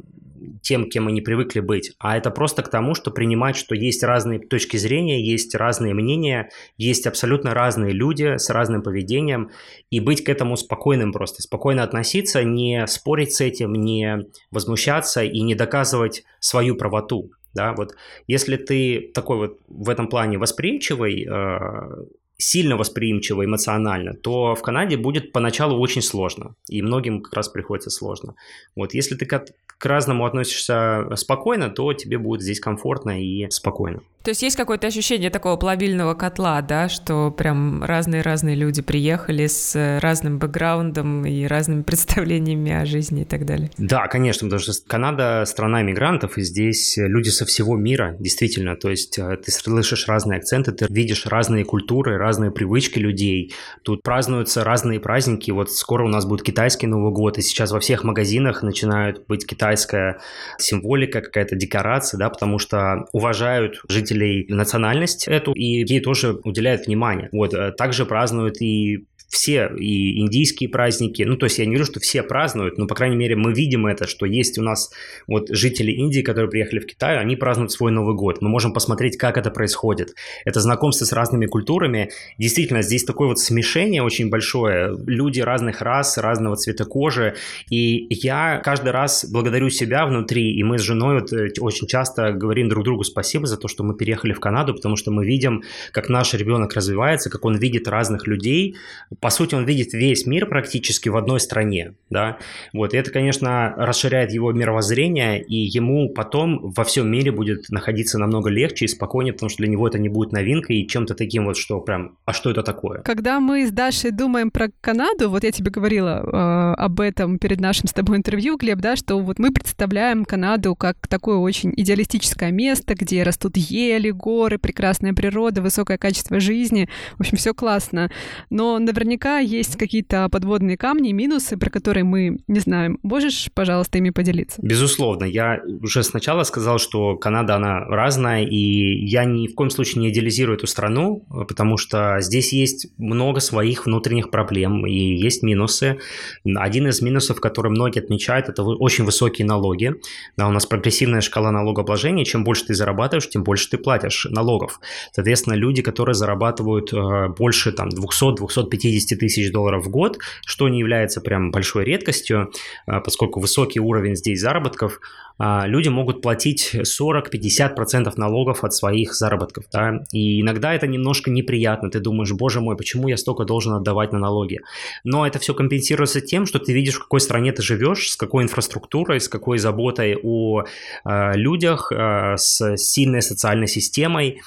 тем, кем мы не привыкли быть, а это просто к тому, что принимать, что есть разные точки зрения, есть разные мнения, есть абсолютно разные люди с разным поведением, и быть к этому спокойным просто, спокойно относиться, не спорить с этим, не возмущаться и не доказывать свою правоту. Да, вот если ты такой вот в этом плане восприимчивый, э, сильно восприимчивы эмоционально, то в Канаде будет поначалу очень сложно. И многим как раз приходится сложно. Вот если ты к, к разному относишься спокойно, то тебе будет здесь комфортно и спокойно. То есть есть какое-то ощущение такого плавильного котла, да, что прям разные-разные люди приехали с разным бэкграундом и разными представлениями о жизни и так далее. Да, конечно, потому что Канада страна мигрантов, и здесь люди со всего мира, действительно. То есть э, ты слышишь разные акценты, ты видишь разные культуры, разные привычки людей. Тут празднуются разные праздники. Вот скоро у нас будет китайский Новый год, и сейчас во всех магазинах начинают быть китайская символика, какая-то декорация, да, потому что уважают представителей национальность эту, и ей тоже уделяют внимание. Вот, э, также празднуют и все и индийские праздники, ну, то есть я не говорю, что все празднуют, но, по крайней мере, мы видим это, что есть у нас вот жители Индии, которые приехали в Китай, они празднуют свой Новый год. Мы можем посмотреть, как это происходит. Это знакомство с разными культурами. Действительно, здесь такое вот смешение очень большое. Люди разных рас, разного цвета кожи. И я каждый раз благодарю себя внутри, и мы с женой вот э, очень часто говорим друг другу спасибо за то, что мы переехали в Канаду, потому что мы видим, как наш ребенок развивается, как он видит разных людей, по сути, он видит весь мир практически в одной стране, да, вот, и это, конечно, расширяет его мировоззрение, и ему потом во всем мире будет находиться намного легче и спокойнее, потому что для него это не будет новинкой и чем-то таким вот, что прям, а что это такое? Когда мы с Дашей думаем про Канаду, вот я тебе говорила э, об этом перед нашим с тобой интервью, Глеб, да, что вот мы представляем Канаду как такое очень идеалистическое место, где растут ели, горы, прекрасная природа, высокое качество жизни, в общем, все классно, но наверняка наверняка есть какие-то подводные камни, минусы, про которые мы не знаем. Можешь, пожалуйста, ими поделиться? Безусловно. Я уже сначала сказал, что Канада, она разная, и я ни в коем случае не идеализирую эту страну, потому что здесь есть много своих внутренних проблем, и есть минусы. Один из минусов, который многие отмечают, это очень высокие налоги. Да, у нас прогрессивная шкала налогообложения. Чем больше ты зарабатываешь, тем больше ты платишь налогов. Соответственно, люди, которые зарабатывают э, больше там 200-250 50 тысяч долларов в год, что не является прям большой редкостью, а, поскольку высокий уровень здесь заработков, а, люди могут платить 40-50% налогов от своих заработков, да, и иногда это немножко неприятно, ты думаешь, боже мой, почему я столько должен отдавать на налоги, но это все компенсируется тем, что ты видишь, в какой стране ты живешь, с какой инфраструктурой, с какой заботой о э, людях, э, с сильной социальной системой,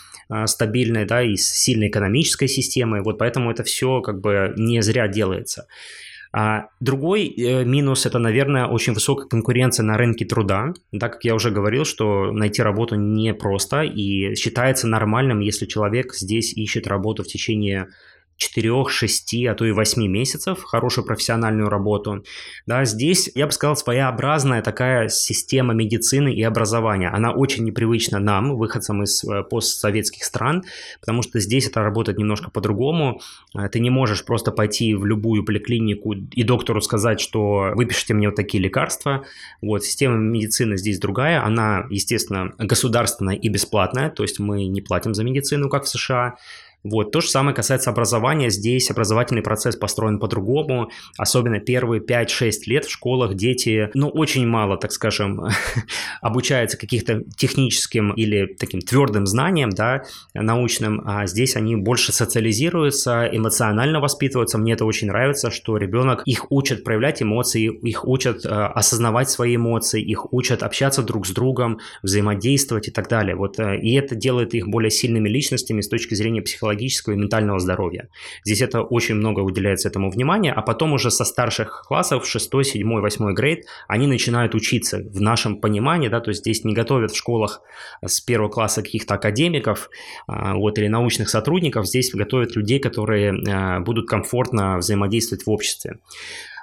стабильной, да, и с сильной экономической системой, вот поэтому это все как бы не зря делается. А другой э, минус – это, наверное, очень высокая конкуренция на рынке труда. Да, как я уже говорил, что найти работу непросто, и считается нормальным, если человек здесь ищет работу в течение 4, 6, а то и 8 месяцев, хорошую профессиональную работу. Да, здесь, я бы сказал, своеобразная такая система медицины и образования. Она очень непривычна нам, выходцам из э, постсоветских стран, потому что здесь это работает немножко по-другому. Э, ты не можешь просто пойти в любую поликлинику и доктору сказать, что выпишите мне вот такие лекарства. Вот, система медицины здесь другая. Она, естественно, государственная и бесплатная, то есть мы не платим за медицину, как в США. Вот. То же самое касается образования. Здесь образовательный процесс построен по-другому. Особенно первые 5-6 лет в школах дети, ну, очень мало, так скажем, обучаются каких-то техническим или таким твердым знаниям, да, научным. А здесь они больше социализируются, эмоционально воспитываются. Мне это очень нравится, что ребенок их учат проявлять эмоции, их учат э, осознавать свои эмоции, их учат общаться друг с другом, взаимодействовать и так далее. Вот, э, и это делает их более сильными личностями с точки зрения психологии психологического и ментального здоровья. Здесь это очень много уделяется этому внимания, а потом уже со старших классов, 6, 7, 8 грейд, они начинают учиться в нашем понимании, да, то есть здесь не готовят в школах с первого класса каких-то академиков а, вот, или научных сотрудников, здесь готовят людей, которые а, будут комфортно взаимодействовать в обществе.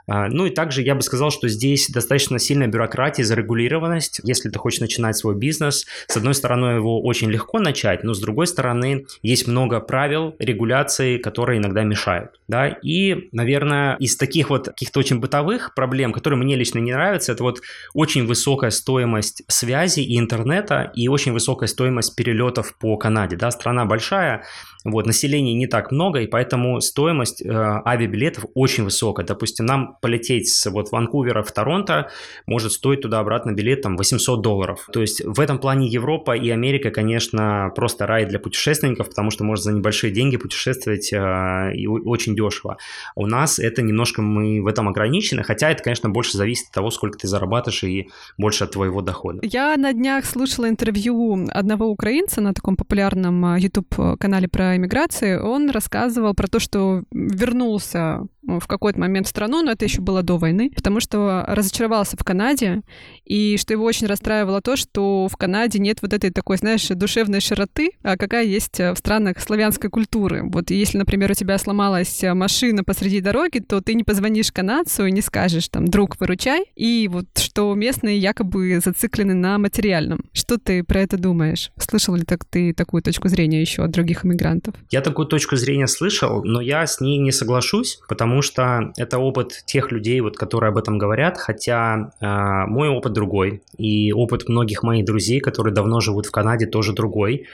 А, ну и также я бы сказал, что здесь достаточно сильная бюрократия, зарегулированность. Если ты хочешь начинать свой бизнес, с одной стороны, его очень легко начать, но с другой стороны, есть много правил, регуляций, которые иногда мешают. Да? И, наверное, из таких вот каких-то очень бытовых проблем, которые мне лично не нравятся, это вот очень высокая стоимость связи и интернета и очень высокая стоимость перелетов по Канаде. Да? Страна большая, вот, населения не так много, и поэтому стоимость э, авиабилетов очень высокая. Допустим, нам полететь с вот Ванкувера в Торонто может стоить туда-обратно билет там 800 долларов. То есть в этом плане Европа и Америка, конечно, просто рай для путешественников, потому что можно за небольшие деньги путешествовать э, и очень дешево. У нас это немножко мы в этом ограничены, хотя это, конечно, больше зависит от того, сколько ты зарабатываешь и больше от твоего дохода. Я на днях слушала интервью одного украинца на таком популярном YouTube-канале э, про иммиграцию. Он рассказывал про то, что вернулся в какой-то момент страну, но это еще было до войны, потому что разочаровался в Канаде, и что его очень расстраивало то, что в Канаде нет вот этой такой, знаешь, душевной широты, а какая есть в странах славянской культуры. Вот если, например, у тебя сломалась машина посреди дороги, то ты не позвонишь канадцу и не скажешь там, друг, выручай, и вот что местные якобы зациклены на материальном. Что ты про это думаешь? Слышал ли так ты такую точку зрения еще от других иммигрантов? Я такую точку зрения слышал, но я с ней не соглашусь, потому потому что это опыт тех людей, вот, которые об этом говорят, хотя э, мой опыт другой, и опыт многих моих друзей, которые давно живут в Канаде, тоже другой.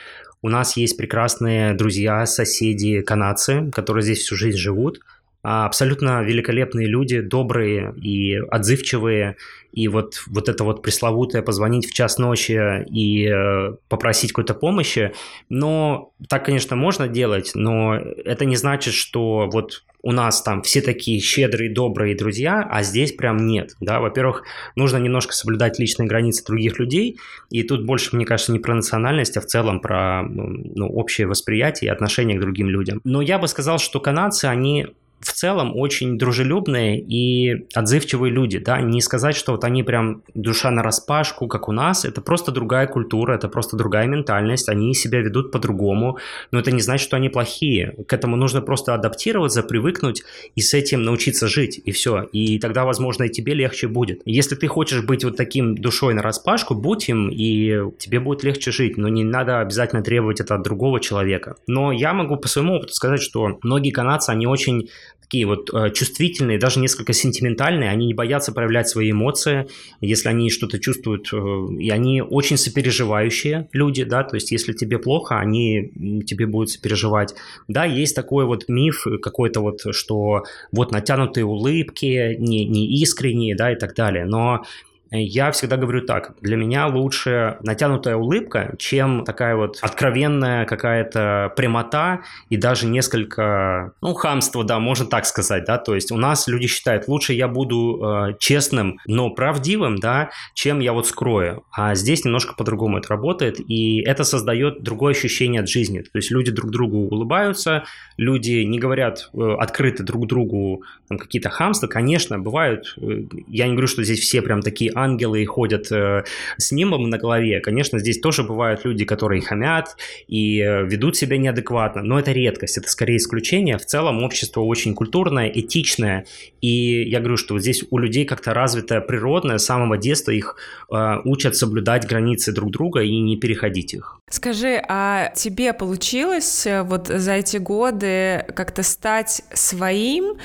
У нас есть прекрасные друзья, соседи, канадцы, которые здесь всю жизнь живут, абсолютно великолепные люди, добрые и отзывчивые, и вот, вот это вот пресловутое позвонить в час ночи и э, попросить какой-то помощи, но так, конечно, можно делать, но это не значит, что вот у нас там все такие щедрые, добрые друзья, а здесь прям нет, да, во-первых, нужно немножко соблюдать личные границы других людей, и тут больше, мне кажется, не про национальность, а в целом про ну, общее восприятие и отношение к другим людям. Но я бы сказал, что канадцы, они в целом очень дружелюбные и отзывчивые люди, да, не сказать, что вот они прям душа на распашку, как у нас, это просто другая культура, это просто другая ментальность, они себя ведут по-другому, но это не значит, что они плохие, к этому нужно просто адаптироваться, привыкнуть и с этим научиться жить, и все, и тогда, возможно, и тебе легче будет. Если ты хочешь быть вот таким душой на распашку, будь им, и тебе будет легче жить, но не надо обязательно требовать это от другого человека. Но я могу по своему опыту сказать, что многие канадцы, они очень такие вот э, чувствительные, даже несколько сентиментальные, они не боятся проявлять свои эмоции, если они что-то чувствуют, э, и они очень сопереживающие люди, да, то есть если тебе плохо, они тебе будут сопереживать. Да, есть такой вот миф какой-то вот, что вот натянутые улыбки, не, не искренние, да, и так далее, но я всегда говорю так, для меня лучше натянутая улыбка, чем такая вот откровенная какая-то прямота и даже несколько, ну, хамство, да, можно так сказать, да, то есть у нас люди считают, лучше я буду э, честным, но правдивым, да, чем я вот скрою, а здесь немножко по-другому это работает, и это создает другое ощущение от жизни, то есть люди друг другу улыбаются, люди не говорят э, открыто друг другу там, какие-то хамства, конечно, бывают, э, я не говорю, что здесь все прям такие ангелы и ходят э, с нимбом на голове. Конечно, здесь тоже бывают люди, которые хамят и э, ведут себя неадекватно, но это редкость, это скорее исключение. В целом общество очень культурное, этичное, и я говорю, что вот здесь у людей как-то развитое природное, с самого детства их э, учат соблюдать границы друг друга и не переходить их. Скажи, а тебе получилось э, вот за эти годы как-то стать своим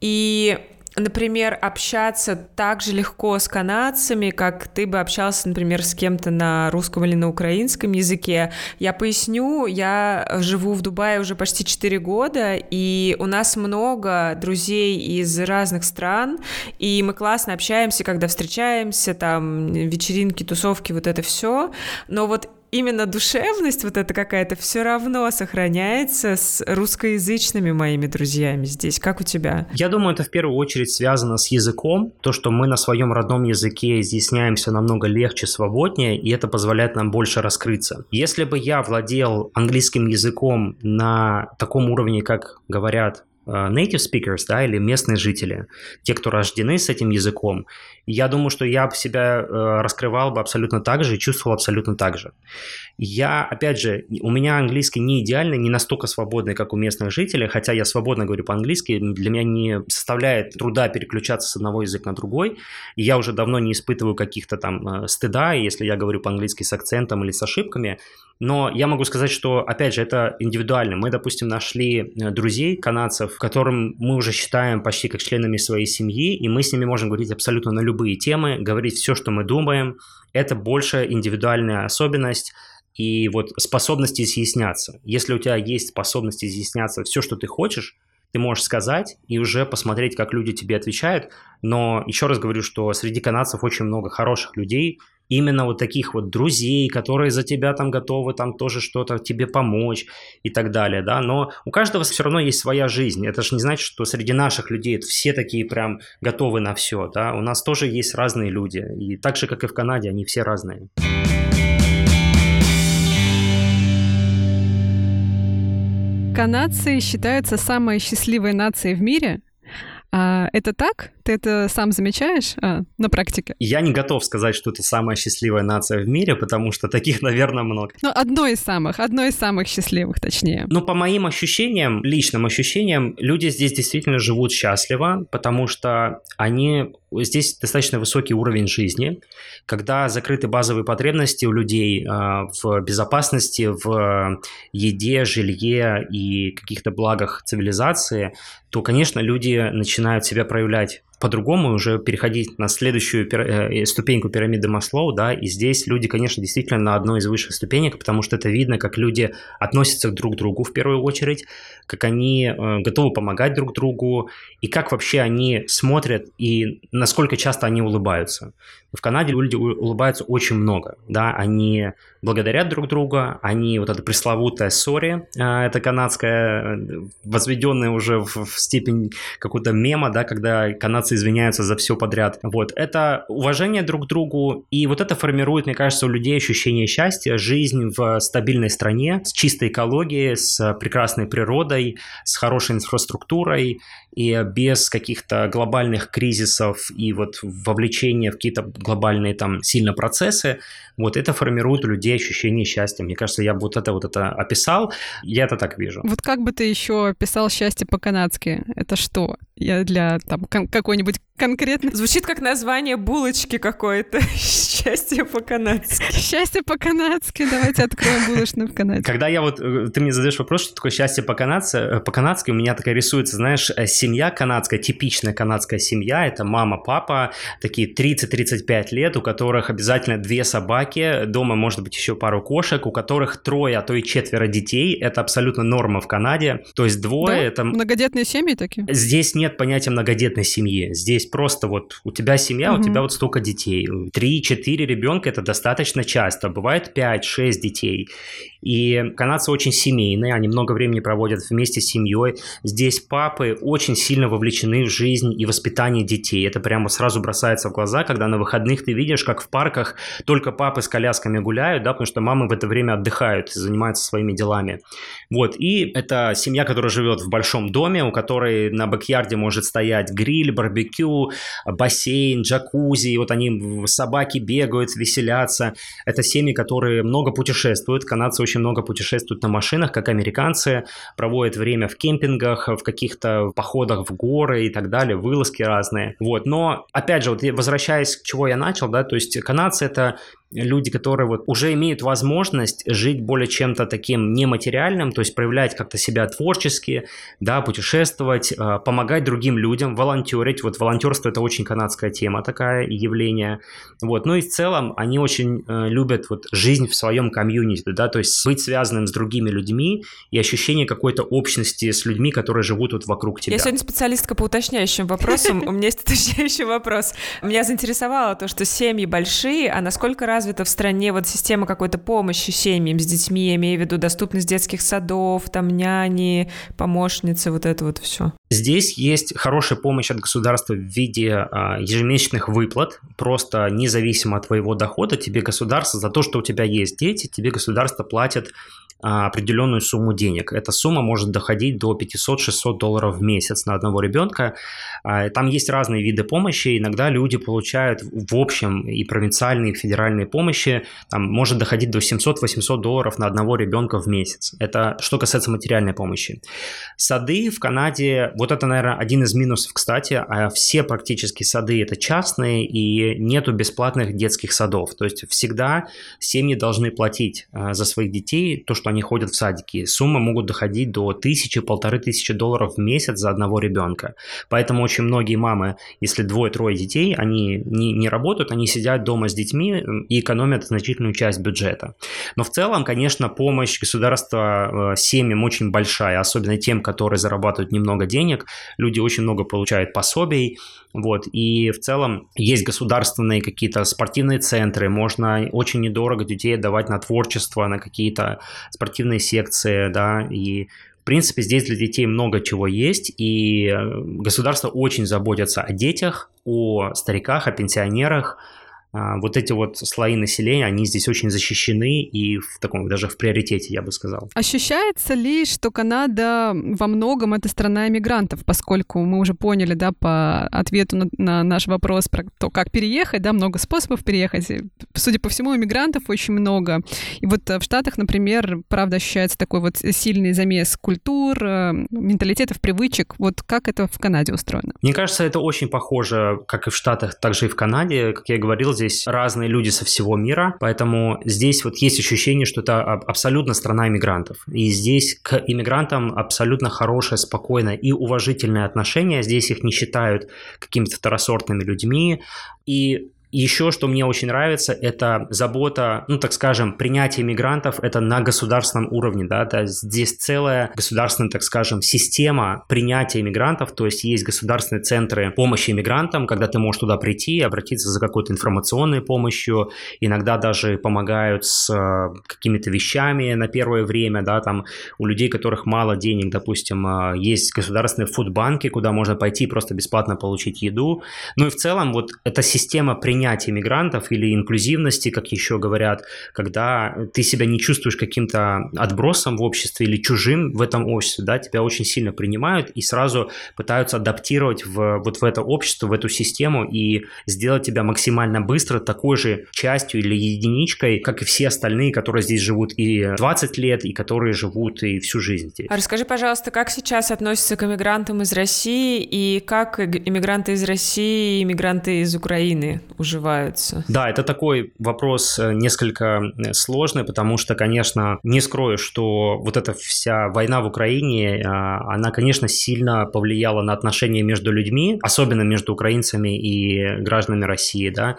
и например, общаться так же легко с канадцами, как ты бы общался, например, с кем-то на русском или на украинском языке. Я поясню, я живу в Дубае уже почти 4 года, и у нас много друзей из разных стран, и мы классно общаемся, когда встречаемся, там, вечеринки, тусовки, вот это все. Но вот именно душевность вот эта какая-то все равно сохраняется с русскоязычными моими друзьями здесь. Как у тебя? Я думаю, это в первую очередь связано с языком. То, что мы на своем родном языке изъясняемся намного легче, свободнее, и это позволяет нам больше раскрыться. Если бы я владел английским языком на таком уровне, как говорят э, native speakers, да, или местные жители, те, кто рождены с этим языком, я думаю, что я бы себя э, раскрывал бы абсолютно так же и чувствовал абсолютно так же. Я, опять же, у меня английский не идеальный, не настолько свободный, как у местных жителей, хотя я свободно говорю по-английски, для меня не составляет труда переключаться с одного языка на другой, и я уже давно не испытываю каких-то там э, стыда, если я говорю по-английски с акцентом или с ошибками, но я могу сказать, что, опять же, это индивидуально. Мы, допустим, нашли э, друзей канадцев, которым мы уже считаем почти как членами своей семьи, и мы с ними можем говорить абсолютно на любые темы, говорить все, что мы думаем. Это больше индивидуальная особенность и вот способность изъясняться. Если у тебя есть способность изъясняться все, что ты хочешь, ты можешь сказать и уже посмотреть, как люди тебе отвечают. Но еще раз говорю, что среди канадцев очень много хороших людей, именно вот таких вот друзей, которые за тебя там готовы там тоже что-то тебе помочь и так далее, да, но у каждого все равно есть своя жизнь, это же не значит, что среди наших людей все такие прям готовы на все, да, у нас тоже есть разные люди, и так же, как и в Канаде, они все разные. Канадцы считаются самой счастливой нацией в мире. А, это так? Ты это сам замечаешь а, на практике? Я не готов сказать, что это самая счастливая нация в мире, потому что таких, наверное, много. Ну, одно из самых, одно из самых счастливых, точнее. Ну, по моим ощущениям, личным ощущениям, люди здесь действительно живут счастливо, потому что они здесь достаточно высокий уровень жизни, когда закрыты базовые потребности у людей э, в безопасности, в еде, жилье и каких-то благах цивилизации, то, конечно, люди начинают себя проявлять по-другому уже переходить на следующую э, ступеньку пирамиды Маслоу, да, и здесь люди, конечно, действительно на одной из высших ступенек, потому что это видно, как люди относятся друг к другу в первую очередь, как они э, готовы помогать друг другу, и как вообще они смотрят, и насколько часто они улыбаются. В Канаде люди улыбаются очень много, да, они благодарят друг друга, они вот эта пресловутая сори, а, это канадская, возведенная уже в, в степень какого-то мема, да, когда канадцы извиняются за все подряд. Вот, это уважение друг к другу, и вот это формирует, мне кажется, у людей ощущение счастья, жизнь в стабильной стране, с чистой экологией, с прекрасной природой, с хорошей инфраструктурой, и без каких-то глобальных кризисов и вот вовлечения в какие-то глобальные там сильно процессы, вот это формирует у людей ощущение счастья. Мне кажется, я бы вот это вот это описал, я это так вижу. Вот как бы ты еще описал счастье по-канадски? Это что? Я для там какой-нибудь конкретно... Звучит как название булочки какое-то. Счастье по-канадски. Счастье по-канадски. Давайте откроем булочную в Канаде. Когда я вот... Э, ты мне задаешь вопрос, что такое счастье по-канадски, э, по-канадски у меня такая рисуется, знаешь, э, семья канадская, типичная канадская семья. Это мама, папа, такие 30-35 лет, у которых обязательно две собаки, дома может быть еще пару кошек, у которых трое, а то и четверо детей. Это абсолютно норма в Канаде. То есть двое... Да? Это... Многодетные семьи такие? Здесь нет понятия многодетной семьи. Здесь просто вот у тебя семья, угу. у тебя вот столько детей. Три-четыре ребенка это достаточно часто. Бывает 5-6 детей. И канадцы очень семейные, они много времени проводят вместе с семьей. Здесь папы очень сильно вовлечены в жизнь и воспитание детей. Это прямо сразу бросается в глаза, когда на выходных ты видишь, как в парках только папы с колясками гуляют, да, потому что мамы в это время отдыхают занимаются своими делами. Вот, и это семья, которая живет в большом доме, у которой на бэк-ярде может стоять гриль, барбекю, бассейн, джакузи, и вот они, собаки бегают, веселятся. Это семьи, которые много путешествуют, канадцы очень очень много путешествуют на машинах, как американцы, проводят время в кемпингах, в каких-то походах в горы и так далее, вылазки разные. Вот, но, опять же, вот возвращаясь к чего я начал, да, то есть канадцы это люди, которые вот уже имеют возможность жить более чем-то таким нематериальным, то есть проявлять как-то себя творчески, да, путешествовать, э, помогать другим людям, волонтерить. Вот волонтерство это очень канадская тема такая, явление. Вот. Ну и в целом они очень э, любят вот жизнь в своем комьюнити, да, то есть быть связанным с другими людьми и ощущение какой-то общности с людьми, которые живут вот вокруг тебя. Я сегодня специалистка по уточняющим вопросам. У меня есть уточняющий вопрос. Меня заинтересовало то, что семьи большие, а насколько раз развита в стране вот система какой-то помощи семьям с детьми, я имею в виду доступность детских садов, там няни, помощницы, вот это вот все? Здесь есть хорошая помощь от государства в виде а, ежемесячных выплат, просто независимо от твоего дохода, тебе государство за то, что у тебя есть дети, тебе государство платит определенную сумму денег. Эта сумма может доходить до 500-600 долларов в месяц на одного ребенка. А, там есть разные виды помощи. Иногда люди получают в общем и провинциальные, и федеральные помощи. Там может доходить до 700-800 долларов на одного ребенка в месяц. Это что касается материальной помощи. Сады в Канаде, вот это, наверное, один из минусов, кстати, а все практически сады это частные и нету бесплатных детских садов. То есть всегда семьи должны платить за своих детей то, что что они ходят в садики. Суммы могут доходить до тысячи, полторы тысячи долларов в месяц за одного ребенка. Поэтому очень многие мамы, если двое-трое детей, они не, не работают, они сидят дома с детьми и экономят значительную часть бюджета. Но в целом, конечно, помощь государства э, семьям очень большая, особенно тем, которые зарабатывают немного денег. Люди очень много получают пособий, вот, и в целом есть государственные какие-то спортивные центры, можно очень недорого детей отдавать на творчество, на какие-то спортивные секции, да, и в принципе, здесь для детей много чего есть, и э, государство очень заботится о детях, о стариках, о пенсионерах, вот эти вот слои населения, они здесь очень защищены и в таком даже в приоритете, я бы сказал. Ощущается ли, что Канада во многом это страна иммигрантов, поскольку мы уже поняли, да, по ответу на, на наш вопрос про то, как переехать, да, много способов переехать. Судя по всему, иммигрантов очень много. И вот в Штатах, например, правда ощущается такой вот сильный замес культур, э, менталитетов, привычек. Вот как это в Канаде устроено? Мне кажется, это очень похоже, как и в Штатах, так же и в Канаде. Как я говорил, здесь здесь разные люди со всего мира, поэтому здесь вот есть ощущение, что это абсолютно страна иммигрантов. И здесь к иммигрантам абсолютно хорошее, спокойное и уважительное отношение. Здесь их не считают какими-то второсортными людьми. И еще, что мне очень нравится, это забота, ну, так скажем, принятие мигрантов, это на государственном уровне, да, есть здесь целая государственная, так скажем, система принятия мигрантов, то есть есть государственные центры помощи мигрантам, когда ты можешь туда прийти, обратиться за какой-то информационной помощью, иногда даже помогают с э, какими-то вещами на первое время, да, там у людей, которых мало денег, допустим, э, есть государственные фудбанки, куда можно пойти просто бесплатно получить еду, ну и в целом вот эта система принятия принятия мигрантов или инклюзивности, как еще говорят, когда ты себя не чувствуешь каким-то отбросом в обществе или чужим в этом обществе, да, тебя очень сильно принимают и сразу пытаются адаптировать в, вот в это общество, в эту систему и сделать тебя максимально быстро такой же частью или единичкой, как и все остальные, которые здесь живут и 20 лет, и которые живут и всю жизнь здесь. А расскажи, пожалуйста, как сейчас относятся к иммигрантам из России и как иммигранты из России и иммигранты из Украины уже уживаются? Да, это такой вопрос э, несколько э, сложный, потому что, конечно, не скрою, что вот эта вся война в Украине, э, она, конечно, сильно повлияла на отношения между людьми, особенно между украинцами и гражданами России, да,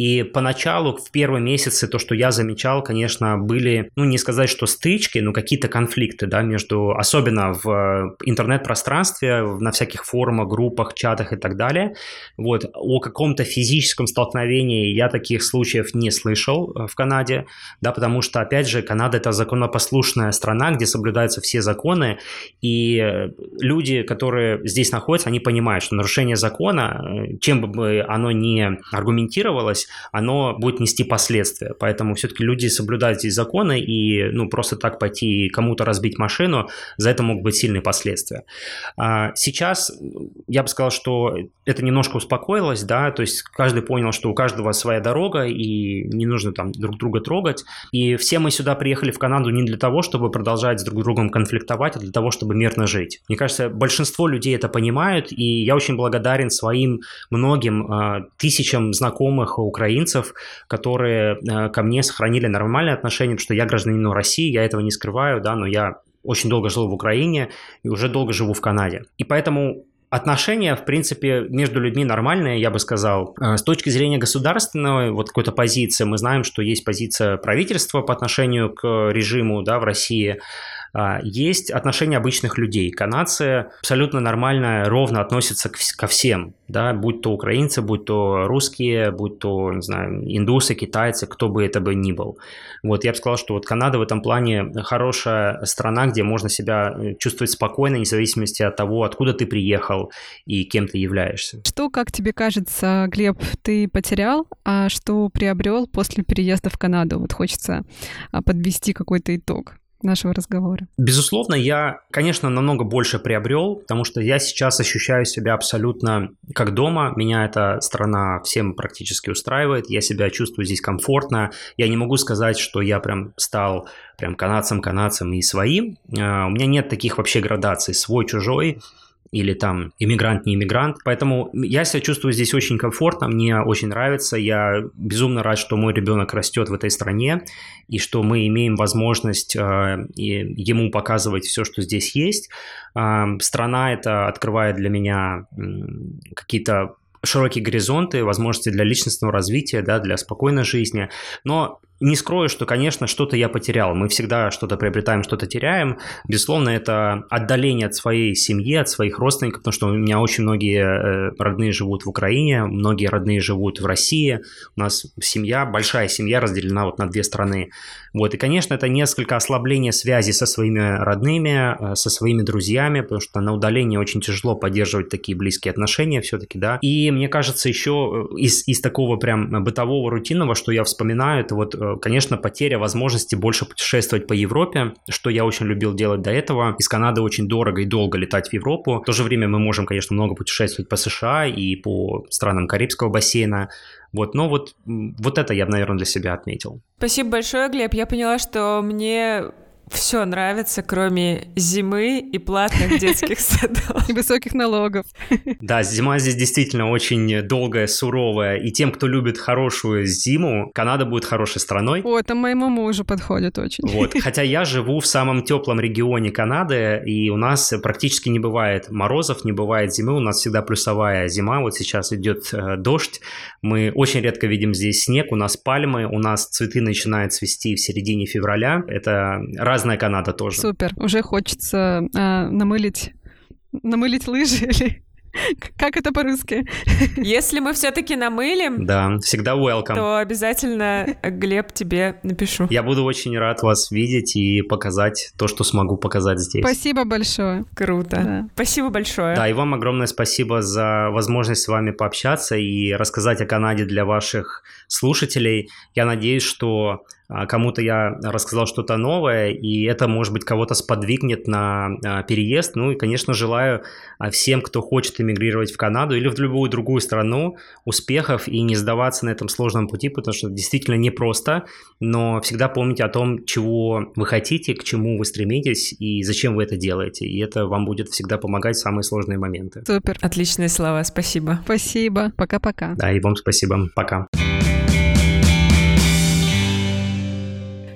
и поначалу, в первые месяцы, то, что я замечал, конечно, были, ну, не сказать, что стычки, но какие-то конфликты, да, между, особенно в интернет-пространстве, на всяких форумах, группах, чатах и так далее. Вот, о каком-то физическом столкновении я таких случаев не слышал э, в Канаде, да, потому что, опять же, Канада это законопослушная страна, где соблюдаются все законы, и люди, которые здесь находятся, они понимают, что нарушение закона, э, чем бы оно ни аргументировалось, оно будет нести последствия. Поэтому все-таки люди соблюдают здесь законы, и ну, просто так пойти кому-то разбить машину, за это могут быть сильные последствия. А сейчас я бы сказал, что это немножко успокоилось, да, то есть каждый понял, что у каждого своя дорога, и не нужно там друг друга трогать. И все мы сюда приехали в Канаду не для того, чтобы продолжать с друг другом конфликтовать, а для того, чтобы мирно жить. Мне кажется, большинство людей это понимают, и я очень благодарен своим многим э, тысячам знакомых украинцев, которые э, ко мне сохранили нормальные отношения, потому что я гражданин России, я этого не скрываю, да, но я очень долго жил в Украине и уже долго живу в Канаде. И поэтому Отношения, в принципе, между людьми нормальные, я бы сказал. Э, с точки зрения государственной вот какой-то позиции, мы знаем, что есть позиция правительства по отношению к режиму да, в России. А, есть отношения обычных людей. Канадцы абсолютно нормально, ровно относятся ко всем, да, будь то украинцы, будь то русские, будь то, не знаю, индусы, китайцы, кто бы это бы ни был. Вот я бы сказал, что вот Канада в этом плане хорошая страна, где можно себя э, чувствовать спокойно, вне зависимости от того, откуда ты приехал и кем ты являешься. Что, как тебе кажется, Глеб, ты потерял, а что приобрел после переезда в Канаду? Вот хочется а, подвести какой-то итог нашего разговора? Безусловно, я, конечно, намного больше приобрел, потому что я сейчас ощущаю себя абсолютно как дома. Меня эта страна всем практически устраивает. Я себя чувствую здесь комфортно. Я не могу сказать, что я прям стал прям канадцем, канадцем и своим. А, у меня нет таких вообще градаций, свой, чужой. Или там иммигрант, не иммигрант. Поэтому я себя чувствую здесь очень комфортно, мне очень нравится. Я безумно рад, что мой ребенок растет в этой стране и что мы имеем возможность э, ему показывать все, что здесь есть. Э, страна это открывает для меня э, какие-то широкие горизонты, возможности для личностного развития, да, для спокойной жизни. Но не скрою, что, конечно, что-то я потерял. Мы всегда что-то приобретаем, что-то теряем. Безусловно, это отдаление от своей семьи, от своих родственников, потому что у меня очень многие э, родные живут в Украине, многие родные живут в России. У нас семья, большая семья разделена вот на две страны. Вот, и, конечно, это несколько ослабление связи со своими родными, э, со своими друзьями, потому что на удалении очень тяжело поддерживать такие близкие отношения все-таки, да. И мне кажется, еще э, из, из такого прям бытового, рутинного, что я вспоминаю, это вот конечно, потеря возможности больше путешествовать по Европе, что я очень любил делать до этого. Из Канады очень дорого и долго летать в Европу. В то же время мы можем, конечно, много путешествовать по США и по странам Карибского бассейна. Вот, но вот, вот это я, наверное, для себя отметил. Спасибо большое, Глеб. Я поняла, что мне все нравится, кроме зимы и платных детских садов. И высоких налогов. Да, зима здесь действительно очень долгая, суровая. И тем, кто любит хорошую зиму, Канада будет хорошей страной. О, это моему мужу подходит очень. Вот. Хотя я живу в самом теплом регионе Канады, и у нас практически не бывает морозов, не бывает зимы. У нас всегда плюсовая зима. Вот сейчас идет э, дождь. Мы очень редко видим здесь снег. У нас пальмы, у нас цветы начинают цвести в середине февраля. Это раз разная Канада тоже. Супер. Уже хочется э, намылить, намылить лыжи или как это по-русски? Если мы все-таки намылим, да, всегда welcome. То обязательно, Глеб, тебе напишу. Я буду очень рад вас видеть и показать то, что смогу показать здесь. Спасибо большое. Круто. Да. Спасибо большое. Да, и вам огромное спасибо за возможность с вами пообщаться и рассказать о Канаде для ваших слушателей. Я надеюсь, что кому-то я рассказал что-то новое, и это, может быть, кого-то сподвигнет на а, переезд. Ну и, конечно, желаю а, всем, кто хочет эмигрировать в Канаду или в любую другую страну, успехов и не сдаваться на этом сложном пути, потому что действительно непросто, но всегда помните о том, чего вы хотите, к чему вы стремитесь и зачем вы это делаете. И это вам будет всегда помогать в самые сложные моменты. Супер. Отличные слова, спасибо. Спасибо. Пока-пока. Да, и вам спасибо. Пока.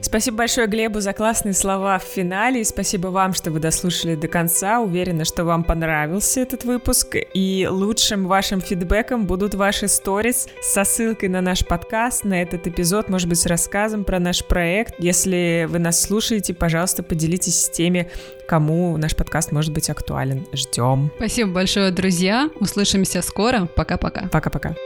Спасибо большое Глебу за классные слова в финале. И спасибо вам, что вы дослушали до конца. Уверена, что вам понравился этот выпуск. И лучшим вашим фидбэком будут ваши сторис со ссылкой на наш подкаст, на этот эпизод, может быть, с рассказом про наш проект. Если вы нас слушаете, пожалуйста, поделитесь с теми, кому наш подкаст может быть актуален. Ждем. Спасибо большое, друзья. Услышимся скоро. Пока-пока. Пока-пока.